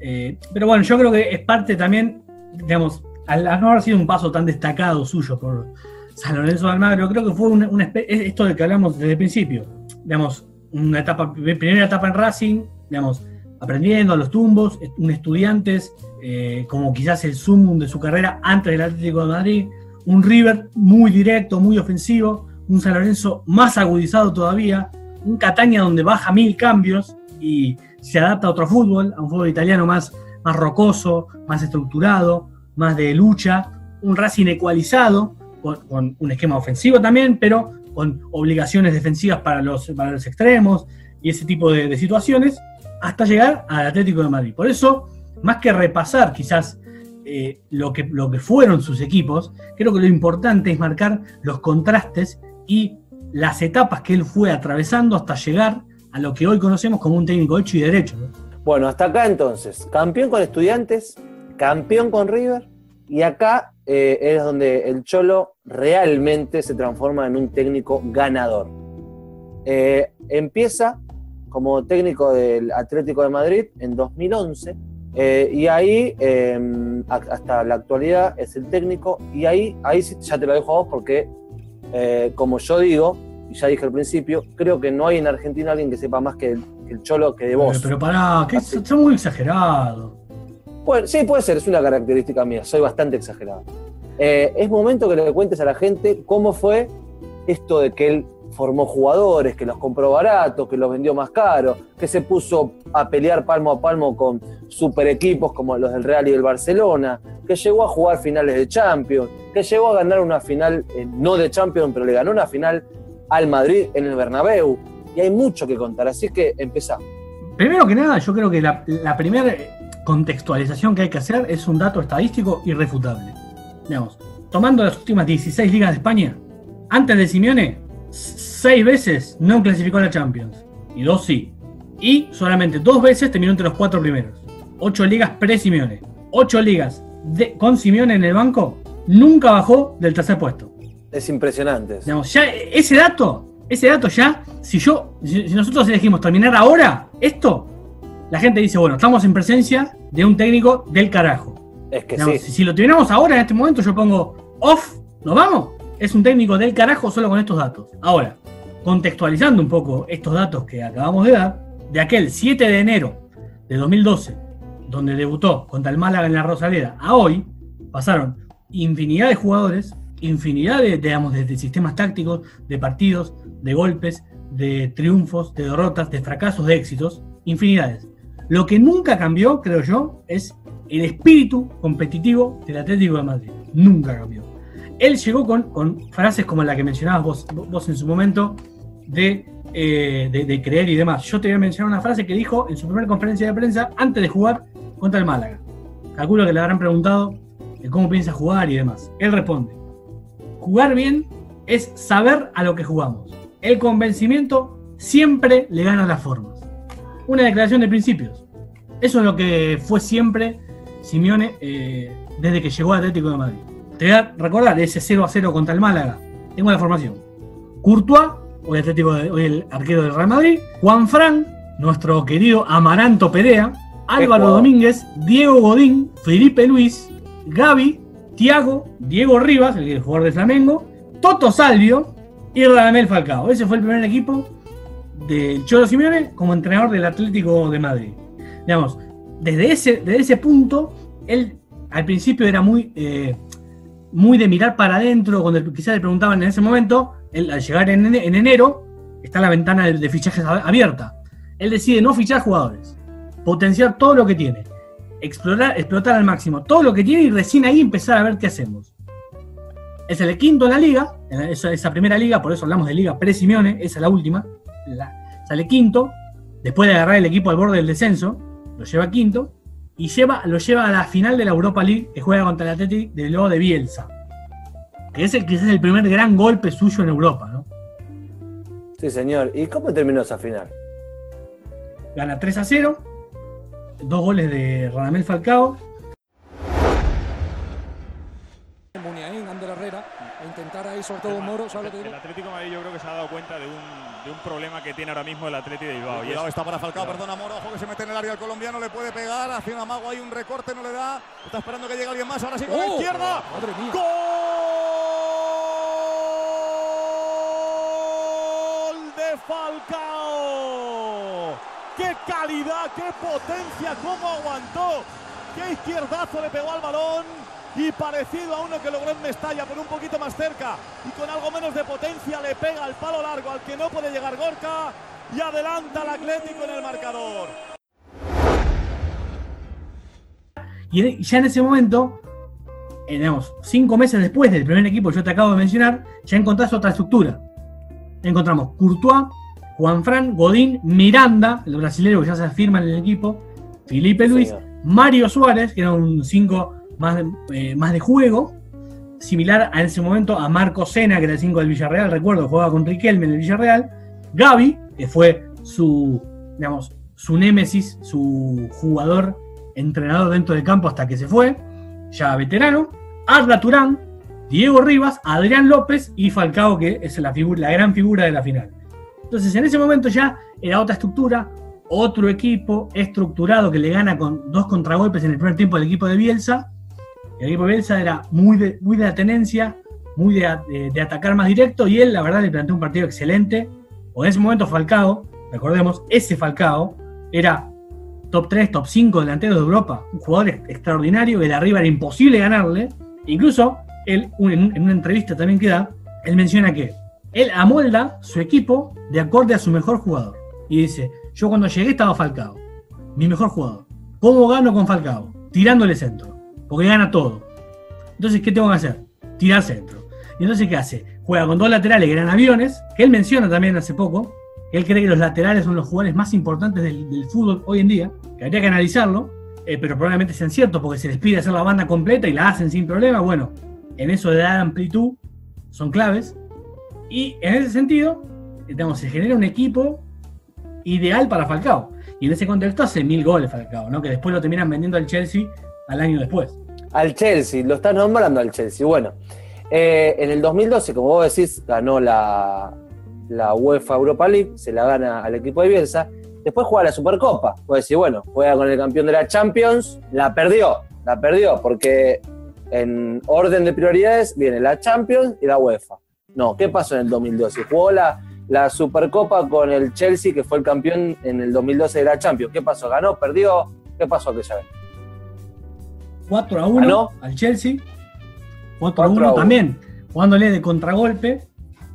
eh, pero bueno, yo creo que es parte también, digamos, al al no haber sido un paso tan destacado suyo por San Lorenzo de Almagro, creo que fue una, esto de que hablamos desde el principio. Digamos, una etapa, primera etapa en Racing, digamos, aprendiendo a los tumbos, un estudiantes, eh, como quizás el sumum de su carrera antes del Atlético de Madrid, un River muy directo, muy ofensivo, un San Lorenzo más agudizado todavía, un Catania donde baja mil cambios y se adapta a otro fútbol, a un fútbol italiano más, más rocoso, más estructurado, más de lucha, un Racing ecualizado, con, con un esquema ofensivo también, pero con obligaciones defensivas para los, para los extremos y ese tipo de, situaciones, hasta llegar al Atlético de Madrid. Por eso, más que repasar quizás eh, lo, que, lo que fueron sus equipos, creo que lo importante es marcar los contrastes y las etapas que él fue atravesando hasta llegar a lo que hoy conocemos como un técnico hecho y derecho. ¿no? Bueno, hasta acá entonces. Campeón con estudiantes, campeón con River. Y acá eh, es donde el Cholo realmente se transforma en un técnico ganador. Eh, empieza como técnico del Atlético de Madrid en 2011 eh, y ahí a- hasta la actualidad es el técnico y ahí, ahí ya te lo dejo a vos porque como yo digo y ya dije al principio, creo que no hay en Argentina alguien que sepa más que el, que el Cholo que de vos. Pero, pero pará, que son muy exagerados. Bueno, sí, puede ser, es una característica mía, soy bastante exagerado. Eh, es momento que le cuentes a la gente cómo fue esto de que él formó jugadores, que los compró baratos, que los vendió más caros, que se puso a pelear palmo a palmo con super equipos como los del Real y del Barcelona, que llegó a jugar finales de Champions, que llegó a ganar una final, eh, no de Champions, pero le ganó una final al Madrid en el Bernabéu. Y hay mucho que contar, así que empezamos. Primero que nada, yo creo que la primera contextualización que hay que hacer es un dato estadístico irrefutable. Digamos, tomando las últimas 16 ligas de España, antes de Simeone, seis veces no clasificó a la Champions, y dos sí. Y solamente dos veces terminó entre los cuatro primeros. Ocho ligas pre-Simeone. Ocho ligas de- con Simeone en el banco, nunca bajó del tercer puesto. Es impresionante. Digamos, ya ese dato, ese dato ya, si yo, si nosotros elegimos terminar ahora esto, la gente dice, bueno, estamos en presencia de un técnico del carajo. Es que Digamos, sí. si, si lo tuviéramos ahora en este momento, yo pongo off, ¿nos vamos? Es un técnico del carajo solo con estos datos. Ahora, contextualizando un poco estos datos que acabamos de dar, de aquel 7 de enero de 2012, donde debutó contra el Málaga en la Rosaleda, a hoy pasaron infinidad de jugadores, infinidad de, digamos, de, de sistemas tácticos, de partidos, de golpes, de triunfos, de derrotas, de fracasos, de éxitos, infinidades. Lo que nunca cambió, creo yo, es el espíritu competitivo del Atlético de Madrid. Nunca cambió. Él llegó con, frases como la que mencionabas vos, vos en su momento de, eh, de, de creer y demás. Yo te voy a mencionar una frase que dijo en su primera conferencia de prensa antes de jugar contra el Málaga. Calculo que le habrán preguntado de cómo piensa jugar y demás. Él responde, jugar bien es saber a lo que jugamos. El convencimiento siempre le gana las formas. Una declaración de principios. Eso es lo que fue siempre Simeone eh, desde que llegó al Atlético de Madrid. Te voy a recordar ese 0 a 0 contra el Málaga. Tengo la formación. Courtois, hoy, Atlético de- hoy el arquero del Real Madrid. Juan Fran, nuestro querido Amaranto Perea. Álvaro. Domínguez, Diego Godín, Felipe Luis, Gaby, Tiago, Diego Rivas, el jugador de Flamengo, Toto Salvio y Radamel Falcao. Ese fue el primer equipo del Cholo Simeone como entrenador del Atlético de Madrid. Digamos, desde ese, desde ese punto, él al principio era muy, eh, muy de mirar para adentro, cuando quizás le preguntaban en ese momento, él, al llegar en, en enero, está la ventana de, de fichajes ab- abierta. Él decide no fichar jugadores, potenciar todo lo que tiene, explorar, explotar al máximo todo lo que tiene y recién ahí empezar a ver qué hacemos. Es el quinto en la liga, en esa, primera liga, por eso hablamos de liga pre-Simeone, esa es la última. sale quinto, después de agarrar el equipo al borde del descenso, lo lleva quinto, y lleva, lo lleva a la final de la Europa League que juega contra el Athletic de luego de Bielsa. Que es el, quizás el primer gran golpe suyo en Europa, ¿no? Sí, señor. ¿Y cómo terminó esa final? Gana 3 a 0, dos goles de Radamel Falcao, a intentar ahí sobre todo Moro, ¿sabes lo que El digo? Atlético de Madrid yo creo que se ha dado cuenta de un, de un problema que tiene ahora mismo el Atlético de Bilbao. Y Cuidado, es, está para Falcao, Cuidado. perdona Moro, ojo que se mete en el área el colombiano, le puede pegar, hace un amago, hay un recorte, no le da, está esperando que llegue alguien más, ahora sí con la ¡Oh! izquierda. Madre mía. ¡Gol de Falcao! ¡Qué calidad, qué potencia, cómo aguantó! ¡Qué izquierdazo le pegó al balón! Y parecido a uno que logró en Mestalla, pero un poquito más cerca y con algo menos de potencia, le pega al palo largo al que no puede llegar Gorka y adelanta al Atlético en el marcador. Y ya en ese momento, eh, digamos, cinco meses después del primer equipo que yo te acabo de mencionar, ya encontrás otra estructura. Encontramos Courtois, Juanfran, Godín, Miranda, el brasileño que ya se afirma en el equipo, Felipe Luis. Mario Suárez, que era un 5 más, de- eh, más de juego, similar a ese momento a Marco Sena, que era el 5 del Villarreal, recuerdo, jugaba con Riquelme en el Villarreal, Gaby, que fue su, digamos, su némesis, su jugador entrenador dentro del campo hasta que se fue, ya veterano, Arda Turán, Diego Rivas, Adrián López y Falcao, que es la, figura, la gran figura de la final. Entonces, en ese momento ya era otra estructura, otro equipo estructurado que le gana con dos contragolpes en el primer tiempo al equipo de Bielsa. El equipo de Bielsa era muy de, muy de la tenencia, muy de, de- atacar más directo, y él, la verdad, le planteó un partido excelente. O en ese momento, Falcao, recordemos, ese Falcao era top 3, top 5 delanteros de Europa, un jugador ex- extraordinario, de arriba era imposible ganarle. Incluso, él, en una entrevista también que da, él menciona que él amolda su equipo de acorde a su mejor jugador. Y dice, yo cuando llegué estaba Falcao, mi mejor jugador. ¿Cómo gano con Falcao? Tirándole centro, porque gana todo. Entonces, ¿qué tengo que hacer? Tirar centro. Y entonces, ¿qué hace? Juega con dos laterales que eran aviones, que él menciona también hace poco, que él cree que los laterales son los jugadores más importantes del, fútbol hoy en día, que habría que analizarlo, eh, pero probablemente sean ciertos porque se les pide hacer la banda completa y la hacen sin problema. Bueno, en eso de dar amplitud son claves. Y en ese sentido, digamos, se genera un equipo ideal para Falcao. Y en ese contexto hace mil goles Falcao, ¿no? Que después lo terminan vendiendo al Chelsea al año después. Al Chelsea, lo estás nombrando al Chelsea. Bueno, eh, en el 2012, como vos decís, ganó la, la UEFA Europa League, se la gana al equipo de Bielsa. Después juega la Supercopa. Vos decís, bueno, juega con el campeón de la Champions, la perdió. la perdió, porque en orden de prioridades viene la Champions y la UEFA. No, ¿qué pasó en el 2012? Jugó la, la Supercopa con el Chelsea, que fue el campeón en el 2012 de la Champions. ¿Qué pasó? ¿Ganó? ¿Perdió? ¿Qué pasó aquella vez? 4 a 1 Ganó. al Chelsea. 4 a 4 a 1 1. también, jugándole de contragolpe,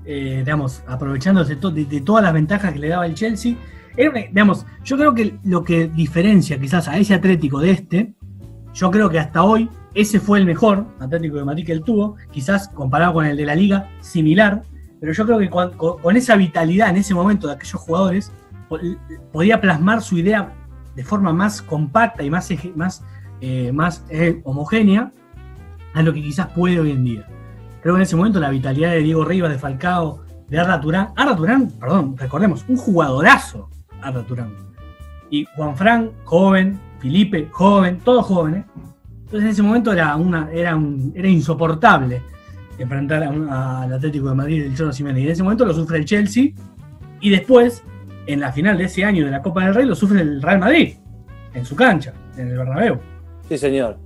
eh, digamos, aprovechándose to- de, de todas las ventajas que le daba el Chelsea. Era una- digamos, yo creo que lo que diferencia quizás a ese Atlético de este, yo creo que hasta hoy ese fue el mejor Atlético de Madrid que él tuvo, quizás comparado con el de la Liga, similar, pero yo creo que con, con- con esa vitalidad en ese momento de aquellos jugadores, po- podía plasmar su idea de forma más compacta y más, eh, más eh, homogénea a lo que quizás puede hoy en día. Creo que en ese momento la vitalidad de Diego Rivas, de Falcao, de Arda Turán, Arda Turán, perdón, recordemos, un jugadorazo Arda Turán. Y Juan Fran, joven, Felipe, joven, todos jóvenes. Entonces en ese momento era, una, era, un- era insoportable enfrentar al Atlético de Madrid del Cholo Simeone. Y en ese momento lo sufre el Chelsea. Y después, en la final de ese año de la Copa del Rey, lo sufre el Real Madrid, en su cancha, en el Bernabéu. Sí, señor.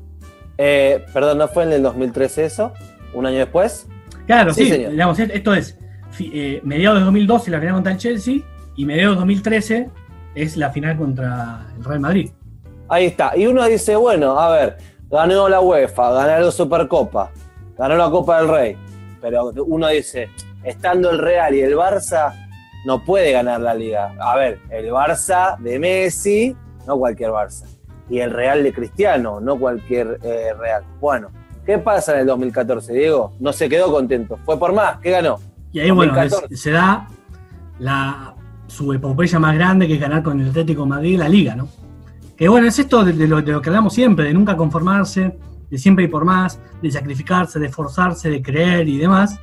Eh, perdón, ¿no fue en el 2013 eso? ¿Un año después? Claro, Sí, sí, señor. digamos, es- esto es eh, mediados de 2012 la final contra el Chelsea y mediados de 2013 es la final contra el Real Madrid. Ahí está. Y uno dice, bueno, a ver, ganó la UEFA, ganó la Supercopa, ganó la Copa del Rey. Pero uno dice, estando el Real y el Barça, no puede ganar la liga. A ver, el Barça de Messi, no cualquier Barça. Y el Real de Cristiano, no cualquier eh, Real. Bueno, ¿qué pasa en el 2014, Diego? No se quedó contento. Fue por más, ¿qué ganó? Y ahí, bueno, 2014. es- se da la, su epopeya más grande que es ganar con el Atlético de Madrid la liga, ¿no? Que bueno, es esto de, de lo, de lo que hablamos siempre, de nunca conformarse, de siempre ir por más, de sacrificarse, de esforzarse, de creer y demás.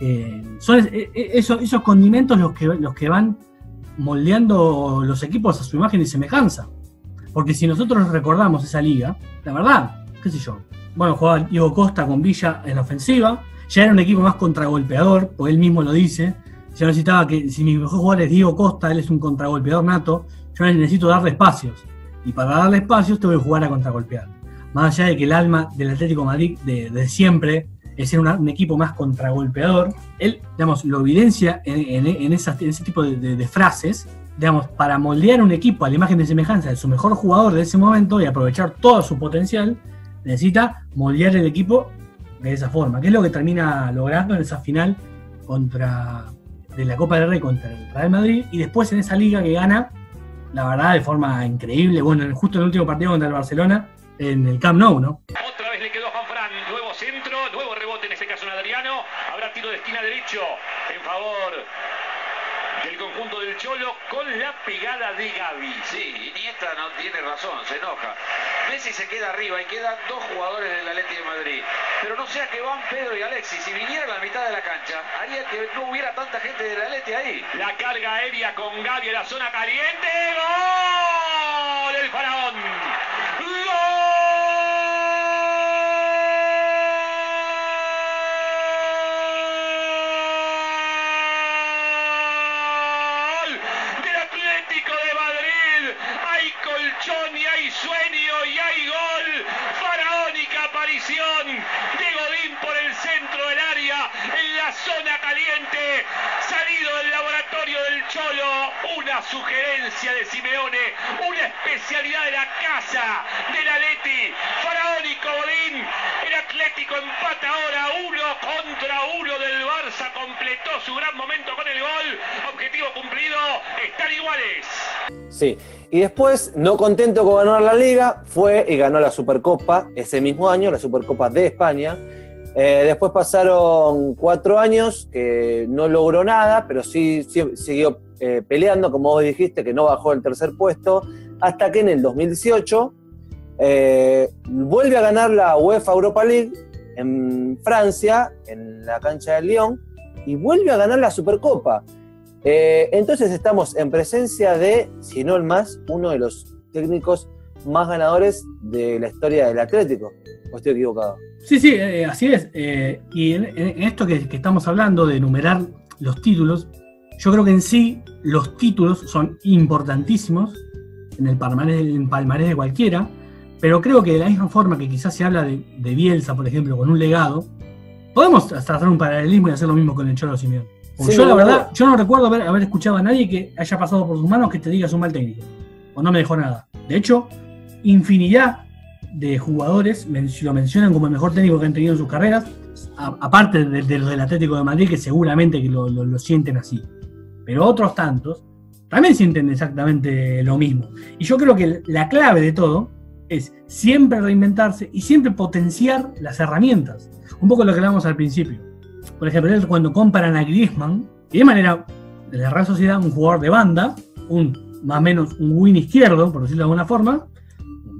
Eh, son es- e- e- esos, esos condimentos los que, los que van moldeando los equipos a su imagen y semejanza. Porque si nosotros recordamos esa liga, la verdad, qué sé yo, bueno, jugaba Diego Costa con Villa en la ofensiva, ya era un equipo más contragolpeador, pues él mismo lo dice, yo necesitaba que, si mi mejor jugador es Diego Costa, él es un contragolpeador nato, yo necesito darle espacios, y para darle espacios tengo que jugar a contragolpear. Más allá de que el alma del Atlético Madrid de, siempre es ser un equipo más contragolpeador, él, digamos, lo evidencia en, ese tipo de frases, digamos, para moldear un equipo a la imagen de semejanza de su mejor jugador de ese momento y aprovechar todo su potencial, necesita moldear el equipo de esa forma, que es lo que termina logrando en esa final contra de la Copa del Rey contra el Real Madrid y después en esa liga que gana, la verdad, de forma increíble, bueno, en- justo en el último partido contra el Barcelona, en el Camp Nou, ¿no? Otra vez le quedó Juan Fran, nuevo centro, nuevo rebote en este caso en Adriano, habrá tiro de esquina derecho en favor del conjunto del Cholo con la pegada de Gaby. Sí, Iniesta no tiene razón, se enoja. Messi se queda arriba y quedan dos jugadores del Atleti de Madrid. Pero no sea que van Pedro y Alexis. Si viniera a la mitad de la cancha, haría que no hubiera tanta gente del Atleti ahí. La carga aérea con Gaby en la zona caliente. ¡Gol! El faraón. Y hay sueño y hay gol. Faraónica aparición de Godín por el centro del área en la zona caliente. Salido del laboratorio del Cholo. Una sugerencia de Simeone. Una especialidad de la casa del Atleti. Faraónico Godín. El Atlético empata ahora uno contra uno del Barça. Completó su gran momento con el gol. Objetivo cumplido. Están iguales. Sí. Y después, no contento con ganar la liga, fue y ganó la Supercopa ese mismo año, la Supercopa de España. Eh, después pasaron cuatro años que no logró nada, pero sí, siguió eh, peleando, como vos dijiste, que no bajó el tercer puesto, hasta que en el 2018 eh, vuelve a ganar la UEFA Europa League en Francia, en la cancha del Lyon, y vuelve a ganar la Supercopa. Eh, entonces estamos en presencia de, si no el más, uno de los técnicos más ganadores de la historia del Atlético. ¿O estoy equivocado? Sí, sí, eh, así es. Eh, y en, esto que, estamos hablando de enumerar los títulos, yo creo que en sí los títulos son importantísimos en el palmarés, en palmarés de cualquiera, pero creo que de la misma forma que quizás se habla de, de Bielsa, por ejemplo, con un legado, podemos hacer un paralelismo y hacer lo mismo con el Cholo Simeone. Sí, yo, la verdad, yo no recuerdo haber, haber escuchado a nadie que haya pasado por sus manos que te diga es un mal técnico. O no me dejó nada. De hecho, infinidad de jugadores lo mencionan como el mejor técnico que han tenido en sus carreras, a- aparte del, del, del Atlético de Madrid, que seguramente que lo, lo- lo sienten así. Pero otros tantos también sienten exactamente lo mismo. Y yo creo que la clave de todo es siempre reinventarse y siempre potenciar las herramientas. Un poco lo que hablábamos al principio. Por ejemplo, cuando comparan a Griezmann, Griezmann era de la Real Sociedad un jugador de banda, un más o menos un win izquierdo, por decirlo de alguna forma,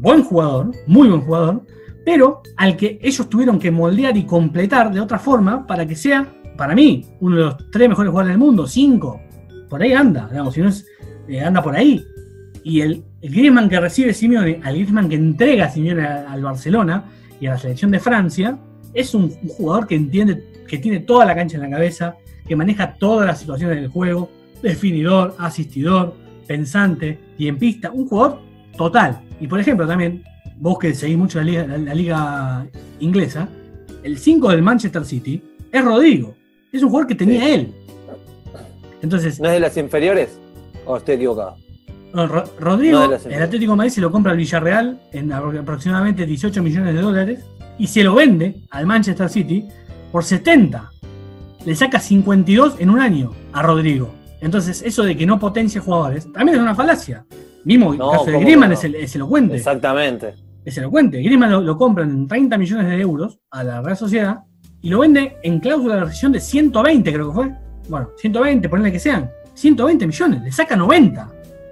buen jugador, muy buen jugador, pero al que ellos tuvieron que moldear y completar de otra forma para que sea, para mí, uno de los tres mejores jugadores del mundo, cinco, por ahí anda, digamos, si no es, eh, anda por ahí. Y el, el Griezmann que recibe Simeone, al Griezmann que entrega a Simeone al Barcelona y a la selección de Francia, es un, un jugador que entiende, que tiene toda la cancha en la cabeza, que maneja todas las situaciones del juego, definidor, asistidor, pensante, tiempista, un jugador total. Y por ejemplo, también, vos que seguís mucho la liga, la- la liga inglesa, el 5 del Manchester City es Rodrigo. Es un jugador que tenía él. Entonces, ¿No es de las inferiores? ¿O estoy equivocado? no, Ro- Rodrigo, No el Atlético de Madrid se lo compra al Villarreal en apro- aproximadamente 18 millones de dólares y se lo vende al Manchester City por 70. Le saca 52 en un año a Rodrigo. Entonces, eso de que no potencia jugadores también es una falacia. Mismo el No, caso de Griezmann no. es, el- es elocuente. Exactamente. Es elocuente. Griezmann lo, lo compran en 30 millones de euros a la Real Sociedad y lo vende en cláusula de rescisión de 120, creo que fue. Bueno, 120, ponle que sean. 120 millones, le saca 90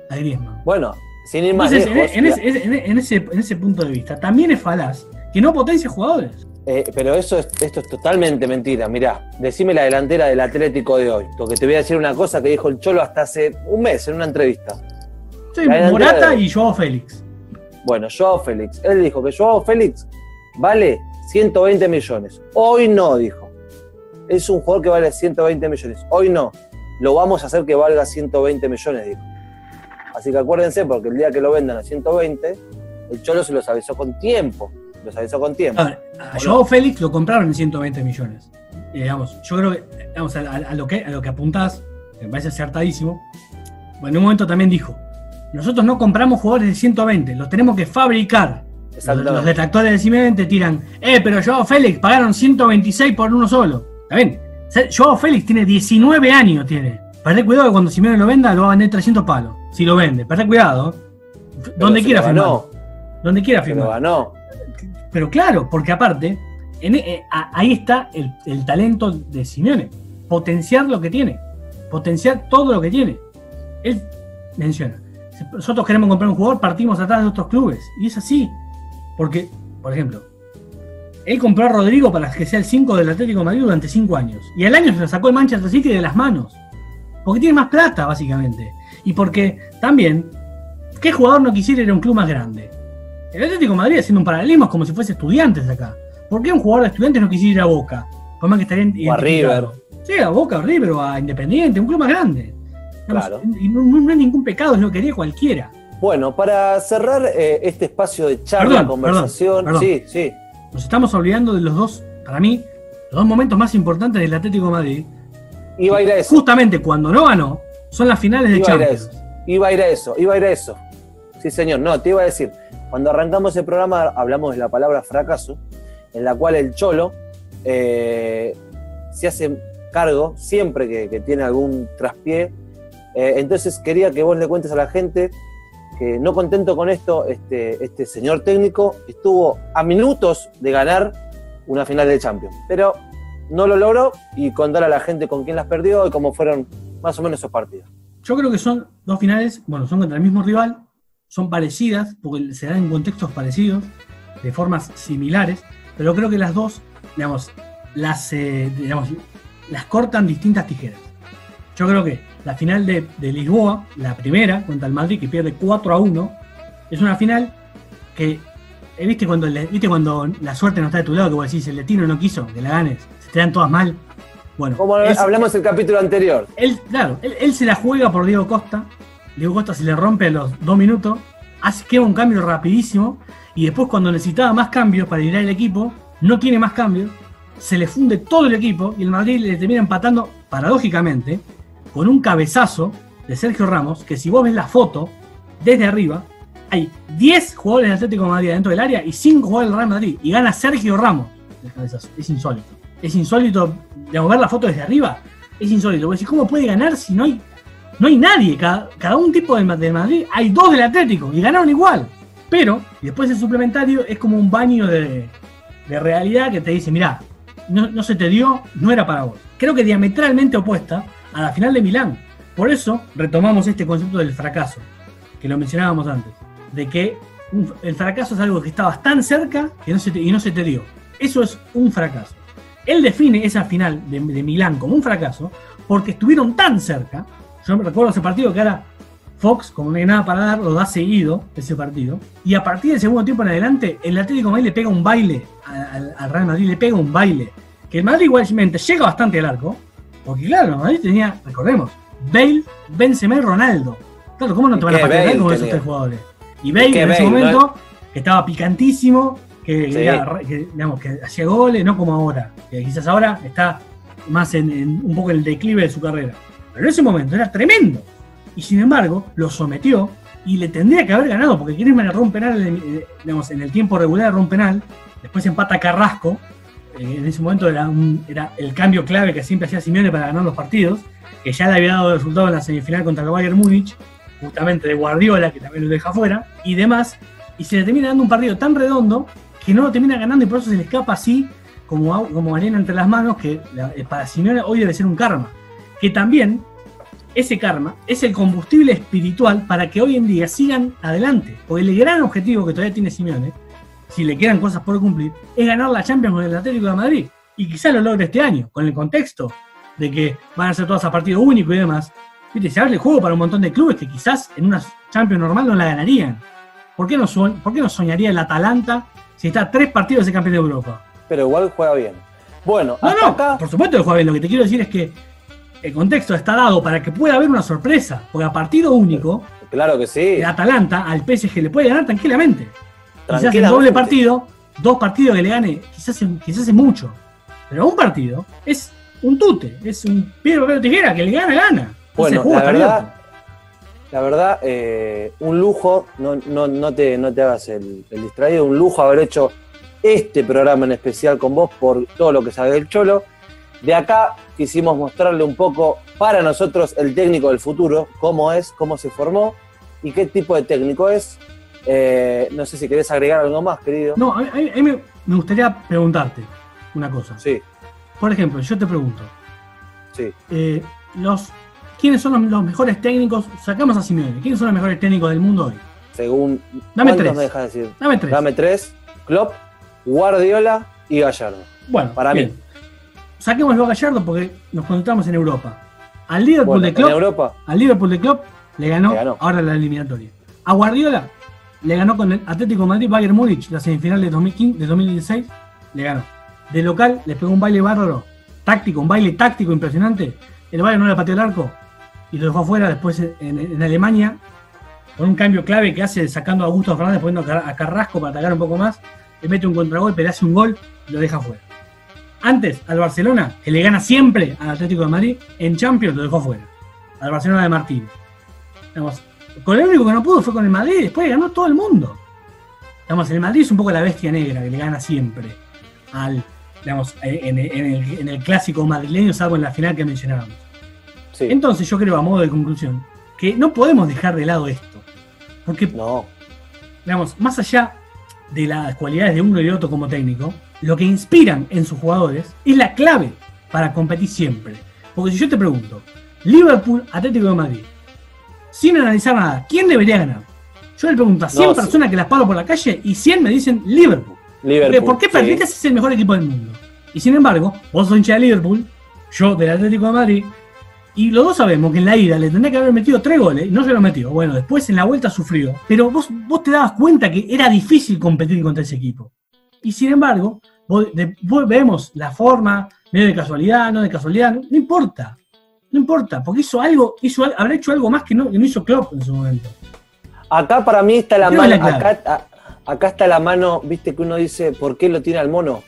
a Griezmann. Bueno, sin ir más Entonces, en, lejos. en la- ese, en- en ese- en ese punto de vista, también es falaz que no potencia jugadores. Eh, pero eso es, esto es totalmente mentira. Mirá, decime la delantera del Atlético de hoy. Porque te voy a decir una cosa que dijo el Cholo hasta hace un mes en una entrevista. Sí, Morata y Joao Félix. Bueno, Joao Félix. Él dijo que Joao Félix vale 120 millones. Hoy no, dijo. Es un jugador que vale 120 millones. Hoy no. Lo vamos a hacer que valga 120 millones, dijo. Así que acuérdense, porque el día que lo vendan a 120, el Cholo se los avisó con tiempo. Los avisó con tiempo. A a Joao Félix lo compraron en 120 millones. Y, digamos, yo creo que, eh, digamos, a, lo que, a lo que apuntás, que me parece acertadísimo, bueno, en un momento también dijo, nosotros no compramos jugadores de 120, los tenemos que fabricar. Los, los detractores de Simeone te tiran, eh, pero Joao Félix pagaron 126 por uno solo. ¿Está bien? Joao Félix tiene 19 años, tiene. Perdé cuidado que cuando Simeone lo venda, lo va a vender 300 palos. Si lo vende, perdé cuidado. Pero Donde quiera firmar. Donde quiera firmar. lo ganó. Pero claro, porque aparte, en- eh, ahí está el, talento de Simeone. Potenciar lo que tiene. Potenciar todo lo que tiene. Él menciona. si nosotros queremos comprar un jugador, partimos atrás de otros clubes. Y es así. Porque, por ejemplo, él compró a Rodrigo para que sea el 5 del Atlético Madrid durante 5 años. Y al año se lo sacó el Manchester City de las manos. Porque tiene más plata, básicamente. Y porque también, ¿qué jugador no quisiera ir a un club más grande? El Atlético de Madrid haciendo un paralelismo es como si fuese estudiantes acá. ¿Por qué un jugador de estudiantes no quisiera ir a Boca? Por más que estaría O a River. Sí, a Boca, a River o a Independiente, un club más grande. Claro. Y no, no- es ningún pecado, es lo que haría cualquiera. Bueno, para cerrar eh, este espacio de charla, Perdón, conversación. perdón, Sí, sí. Nos estamos olvidando de los dos, para mí, los dos momentos más importantes del Atlético de Madrid. Iba a ir a eso. Justamente cuando no ganó, son las finales de Iba a ir a Champions. eso. Iba a ir a eso. Iba a ir a eso. Sí, señor. No, te iba a decir. Cuando arrancamos el programa hablamos de la palabra fracaso, en la cual el cholo eh, se hace cargo siempre que, tiene algún traspié. Eh, entonces quería que vos le cuentes a la gente que no contento con esto, este, este señor técnico estuvo a minutos de ganar una final de Champions, pero no lo logró y contar a la gente con quién las perdió y cómo fueron más o menos esos partidos. Yo creo que son dos finales, bueno, son contra el mismo rival, son parecidas, porque se dan en contextos parecidos, de formas similares, pero creo que las dos, digamos, las, eh, digamos, las cortan distintas tijeras. Yo creo que la final de, de Lisboa, la primera, contra el Madrid, que pierde 4 a 1, es una final que, eh, ¿viste cuando, ¿viste cuando la suerte no está de tu lado? Que vos decís, el destino no quiso que la ganes, se te dan todas mal. Bueno, Como hablamos el capítulo anterior. él, claro, él, él se la juega por Diego Costa. Diego Costa se le rompe los dos minutos hace queda un cambio rapidísimo y después cuando necesitaba más cambios para liderar el equipo, no tiene más cambios, se le funde todo el equipo y el Madrid le termina empatando paradójicamente con un cabezazo de Sergio Ramos, que si vos ves la foto desde arriba, hay 10 jugadores del Atlético de Madrid dentro del área y 5 jugadores del Real Madrid y gana Sergio Ramos el cabezazo. Es insólito. Es insólito, digamos, ver la foto desde arriba, es insólito. Decís, ¿cómo puede ganar si no hay, no hay nadie? Cada, un tipo de, Madrid, hay dos del Atlético y ganaron igual. Pero, después el suplementario es como un baño de, realidad que te dice, mirá, no, se te dio, no era para vos. Creo que diametralmente opuesta a la final de Milán. Por eso retomamos este concepto del fracaso, que lo mencionábamos antes, de que el fracaso es algo que estabas tan cerca que no se te- y no se te dio. Eso es un fracaso. Él define esa final de, de Milán como un fracaso porque estuvieron tan cerca. Yo me recuerdo ese partido que ahora Fox, como no hay nada para dar, lo da seguido, ese partido. Y a partir del segundo tiempo en adelante, el Atlético de Madrid le pega un baile al, al Real Madrid, le pega un baile. Que el Madrid igualmente llega bastante al arco, porque claro, el Madrid tenía, recordemos, Bale, Benzema y Ronaldo. Claro, ¿cómo no te ¿Y van a patear con esos tres jugadores? Y Bale ¿Y qué en ese Bale, momento, no? que estaba picantísimo, que, Sí. era- que, digamos, que hacía goles, no como ahora. Que quizás ahora está más en, en un poco el declive de su carrera. Pero en ese momento era tremendo. Y sin embargo, lo sometió y le tendría que haber ganado, porque Griezmann erró un penal, eh, digamos, en el tiempo regular erró un penal, después empata Carrasco, eh, en ese momento era, el cambio clave que siempre hacía Simeone para ganar los partidos, que ya le había dado resultado en la semifinal contra el Bayern Múnich, justamente de Guardiola, que también lo deja fuera, y demás, y se le termina dando un partido tan redondo que no lo termina ganando y por eso se le escapa así como, como arena entre las manos, que eh, para Simeone hoy debe ser un karma. Que también ese karma es el combustible espiritual para que hoy en día sigan adelante. Porque el gran objetivo que todavía tiene Simeone, si le quedan cosas por cumplir, es ganar la Champions con el Atlético de Madrid. Y quizás lo logre este año, con el contexto de que van a ser todas a partido único y demás. Viste, se abre el juego para un montón de clubes que quizás en una Champions normal no la ganarían. ¿Por qué no, por qué no soñaría el Atalanta si está a tres partidos de campeón de Europa? Pero igual juega bien. Bueno, No, hasta no, acá. por supuesto que juega bien. Lo que te quiero decir es que el contexto está dado para que pueda haber una sorpresa. Porque a partido único, Claro que sí. el Atalanta al PSG le puede ganar tranquilamente. Quizás en Tranquilamente. doble partido, dos partidos que le gane, quizás, es- quizás es mucho. Pero un partido es un tute, es un piedra, papel tijera, que le gana, gana. Bueno, la verdad, la verdad, eh, un lujo, no, no, no, te, no te hagas el, el distraído, un lujo haber hecho este programa en especial con vos por todo lo que sabe del Cholo. De acá quisimos mostrarle un poco para nosotros el técnico del futuro, cómo es, cómo se formó y qué tipo de técnico es. Eh, no sé si querés agregar algo más, querido. No, a mí, a mí- me, gustaría preguntarte una cosa. Sí, Por ejemplo, yo te pregunto, sí. eh, los, ¿quiénes son los, los mejores técnicos? Sacamos a Simeone, ¿quiénes son los mejores técnicos del mundo hoy? Según. Dame ¿Cuántos tres. me dejas decir? Dame tres. Dame tres. Klopp, Guardiola y Gallardo. Bueno, Para bien. mí. Saquémoslo a Gallardo porque nos concentramos en Europa. Al Liverpool Bueno, de Klopp, Europa. al Liverpool de Klopp le ganó, Le ganó. ahora la eliminatoria. A Guardiola le ganó con el Atlético de Madrid Bayern Múnich la semifinal de 2015, de 2016, le ganó. De local le pegó un baile bárbaro, táctico, un baile táctico impresionante. El Bayern no le pateó el arco y lo dejó afuera después en, en Alemania con un cambio clave que hace sacando a Augusto Fernández poniendo a Car- a Carrasco para atacar un poco más, le mete un contragolpe, le hace un gol y lo deja afuera. Antes, al Barcelona, que le gana siempre al Atlético de Madrid, en Champions lo dejó fuera. Al Barcelona de Martínez. Digamos, con el único que no pudo fue con el Madrid, después ganó todo el mundo. Digamos, el Madrid es un poco la bestia negra que le gana siempre al, digamos, en, en el, en el clásico madrileño, salvo en la final que mencionábamos. Sí. Entonces yo creo, a modo de conclusión, que no podemos dejar de lado esto. Porque, No. digamos, más allá de las cualidades de uno y de otro como técnico, lo que inspiran en sus jugadores es la clave para competir siempre. Porque si yo te pregunto, Liverpool, Atlético de Madrid, sin analizar nada, ¿quién debería ganar? Yo le pregunto a 100 No, sí. personas que las paro por la calle y 100 me dicen Liverpool. Liverpool. ¿Por qué sí. Perdices es el mejor equipo del mundo? Y sin embargo, vos sos hincha de Liverpool, yo del Atlético de Madrid, y los dos sabemos que en la ida le tendría que haber metido tres goles, no se lo metió. Bueno, después en la vuelta sufrió. Pero vos, vos te dabas cuenta que era difícil competir contra ese equipo. Y sin embargo, vos- de- vos vemos la forma, medio de casualidad, no de casualidad, no, no importa. No importa, porque hizo algo, hizo, habrá hecho algo más que no, que no hizo Klopp en su momento. Acá para mí está la mano, acá, acá está la mano, viste que uno dice, ¿por qué lo tiene al mono?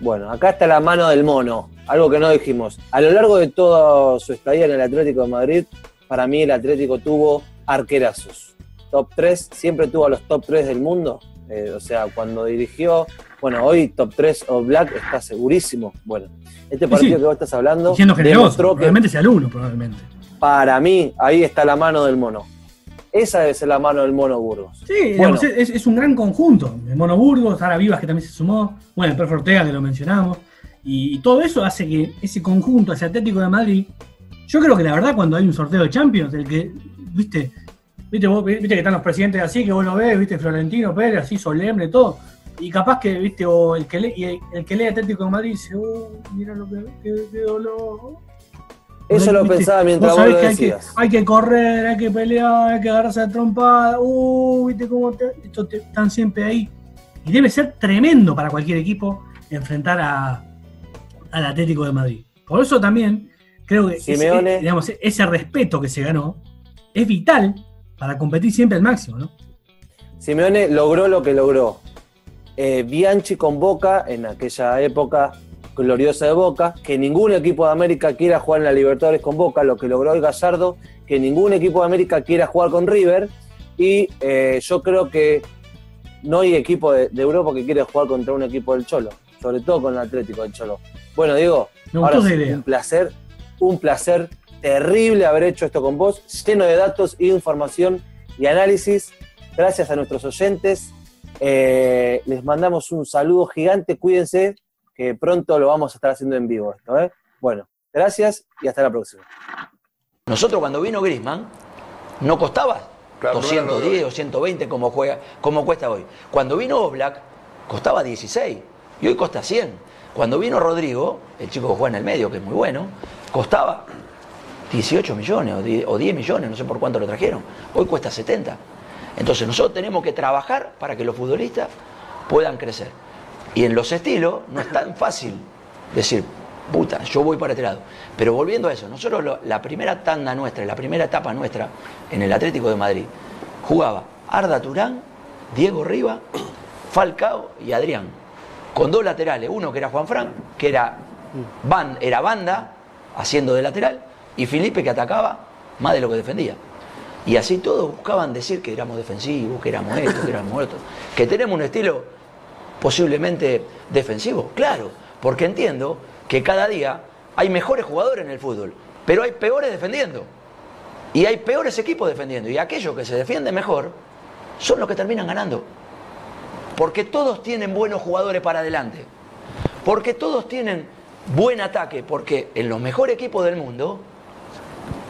Bueno, acá está la mano del mono, algo que no dijimos. A lo largo de toda su estadía en el Atlético de Madrid, para mí el Atlético tuvo arquerazos. Top 3, siempre tuvo a los top 3 del mundo. Eh, o sea, cuando dirigió, bueno, hoy top 3 o Black está segurísimo. Bueno, este partido sí. que vos estás hablando siendo generoso, demostró que probablemente sea el uno, probablemente. para mí ahí está la mano del mono. Esa debe ser la mano del mono Burgos. Sí, Bueno. digamos, es, es un gran conjunto. El Mono Burgos, Vivas que también se sumó, bueno, el Perfe Ortega que lo mencionamos. Y, y todo eso hace que ese conjunto, ese Atlético de Madrid, yo creo que la verdad cuando hay un sorteo de Champions, el que, viste, viste, vos, viste que están los presidentes así, que vos lo ves, viste, Florentino Pérez, así solemne, todo. Y capaz que, viste, o el que lee, y el, el que lee Atlético de Madrid dice, oh, mira lo que, qué, qué dolor. Eso lo pensaba mientras vos sabés lo que hay que, decías. hay que correr, hay que pelear, hay que agarrarse a trompada. Uh, viste cómo te, esto te- están siempre ahí. Y debe ser tremendo para cualquier equipo enfrentar a, al Atlético de Madrid. Por eso también creo que ese, Simeone. digamos, ese respeto que se ganó es vital para competir siempre al máximo, ¿no? Simeone logró lo que logró. Eh, Bianchi con Boca, en aquella época gloriosa de Boca, que ningún equipo de América quiera jugar en la Libertadores con Boca, lo que logró el Gallardo, que ningún equipo de América quiera jugar con River, y eh, yo creo que no hay equipo de, de Europa que quiera jugar contra un equipo del Cholo, sobre todo con el Atlético del Cholo. Bueno, Diego, Me ahora sí, un placer, un placer terrible haber hecho esto con vos, lleno de datos, información y análisis. Gracias a nuestros oyentes. Eh, les mandamos un saludo gigante, cuídense, que pronto lo vamos a estar haciendo en vivo esto. ¿eh? Bueno, gracias y hasta la próxima. Nosotros cuando vino Grisman, no costaba Claro, 210 claro. o 120 como, juega, como cuesta hoy. Cuando vino Oblak, costaba 16 y hoy cuesta 100. Cuando vino Rodrigo, el chico que juega en el medio, que es muy bueno, costaba 18 millones o 10, o 10 millones, no sé por cuánto lo trajeron. Hoy cuesta 70. Entonces nosotros tenemos que trabajar para que los futbolistas puedan crecer. Y en los estilos no es tan fácil decir, puta, yo voy para este lado. Pero volviendo a eso, nosotros la primera tanda nuestra, la primera etapa nuestra en el Atlético de Madrid, jugaba Arda Turán, Diego Riva, Falcao y Adrián. Con dos laterales, uno que era Juan Fran, que era, ban- era banda, haciendo de lateral, y Felipe que atacaba más de lo que defendía. Y así todos buscaban decir que éramos defensivos, que éramos esto, que éramos esto, que tenemos un estilo posiblemente defensivo, claro, porque entiendo que cada día hay mejores jugadores en el fútbol, pero hay peores defendiendo. Y hay peores equipos defendiendo. Y aquellos que se defienden mejor son los que terminan ganando. Porque todos tienen buenos jugadores para adelante. Porque todos tienen buen ataque. Porque en los mejores equipos del mundo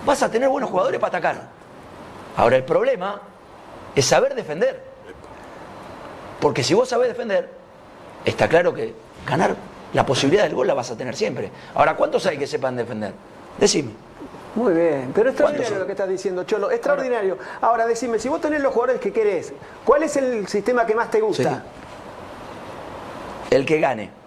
vas a tener buenos jugadores para atacar. Ahora el problema es saber defender. Porque si vos sabés defender, está claro que ganar la posibilidad del gol la vas a tener siempre. Ahora, ¿cuántos hay que sepan defender? Decime. Muy bien, pero extraordinario lo que estás diciendo, Cholo, extraordinario. Ahora, decime, si vos tenés los jugadores que querés, ¿cuál es el sistema que más te gusta? El que gane.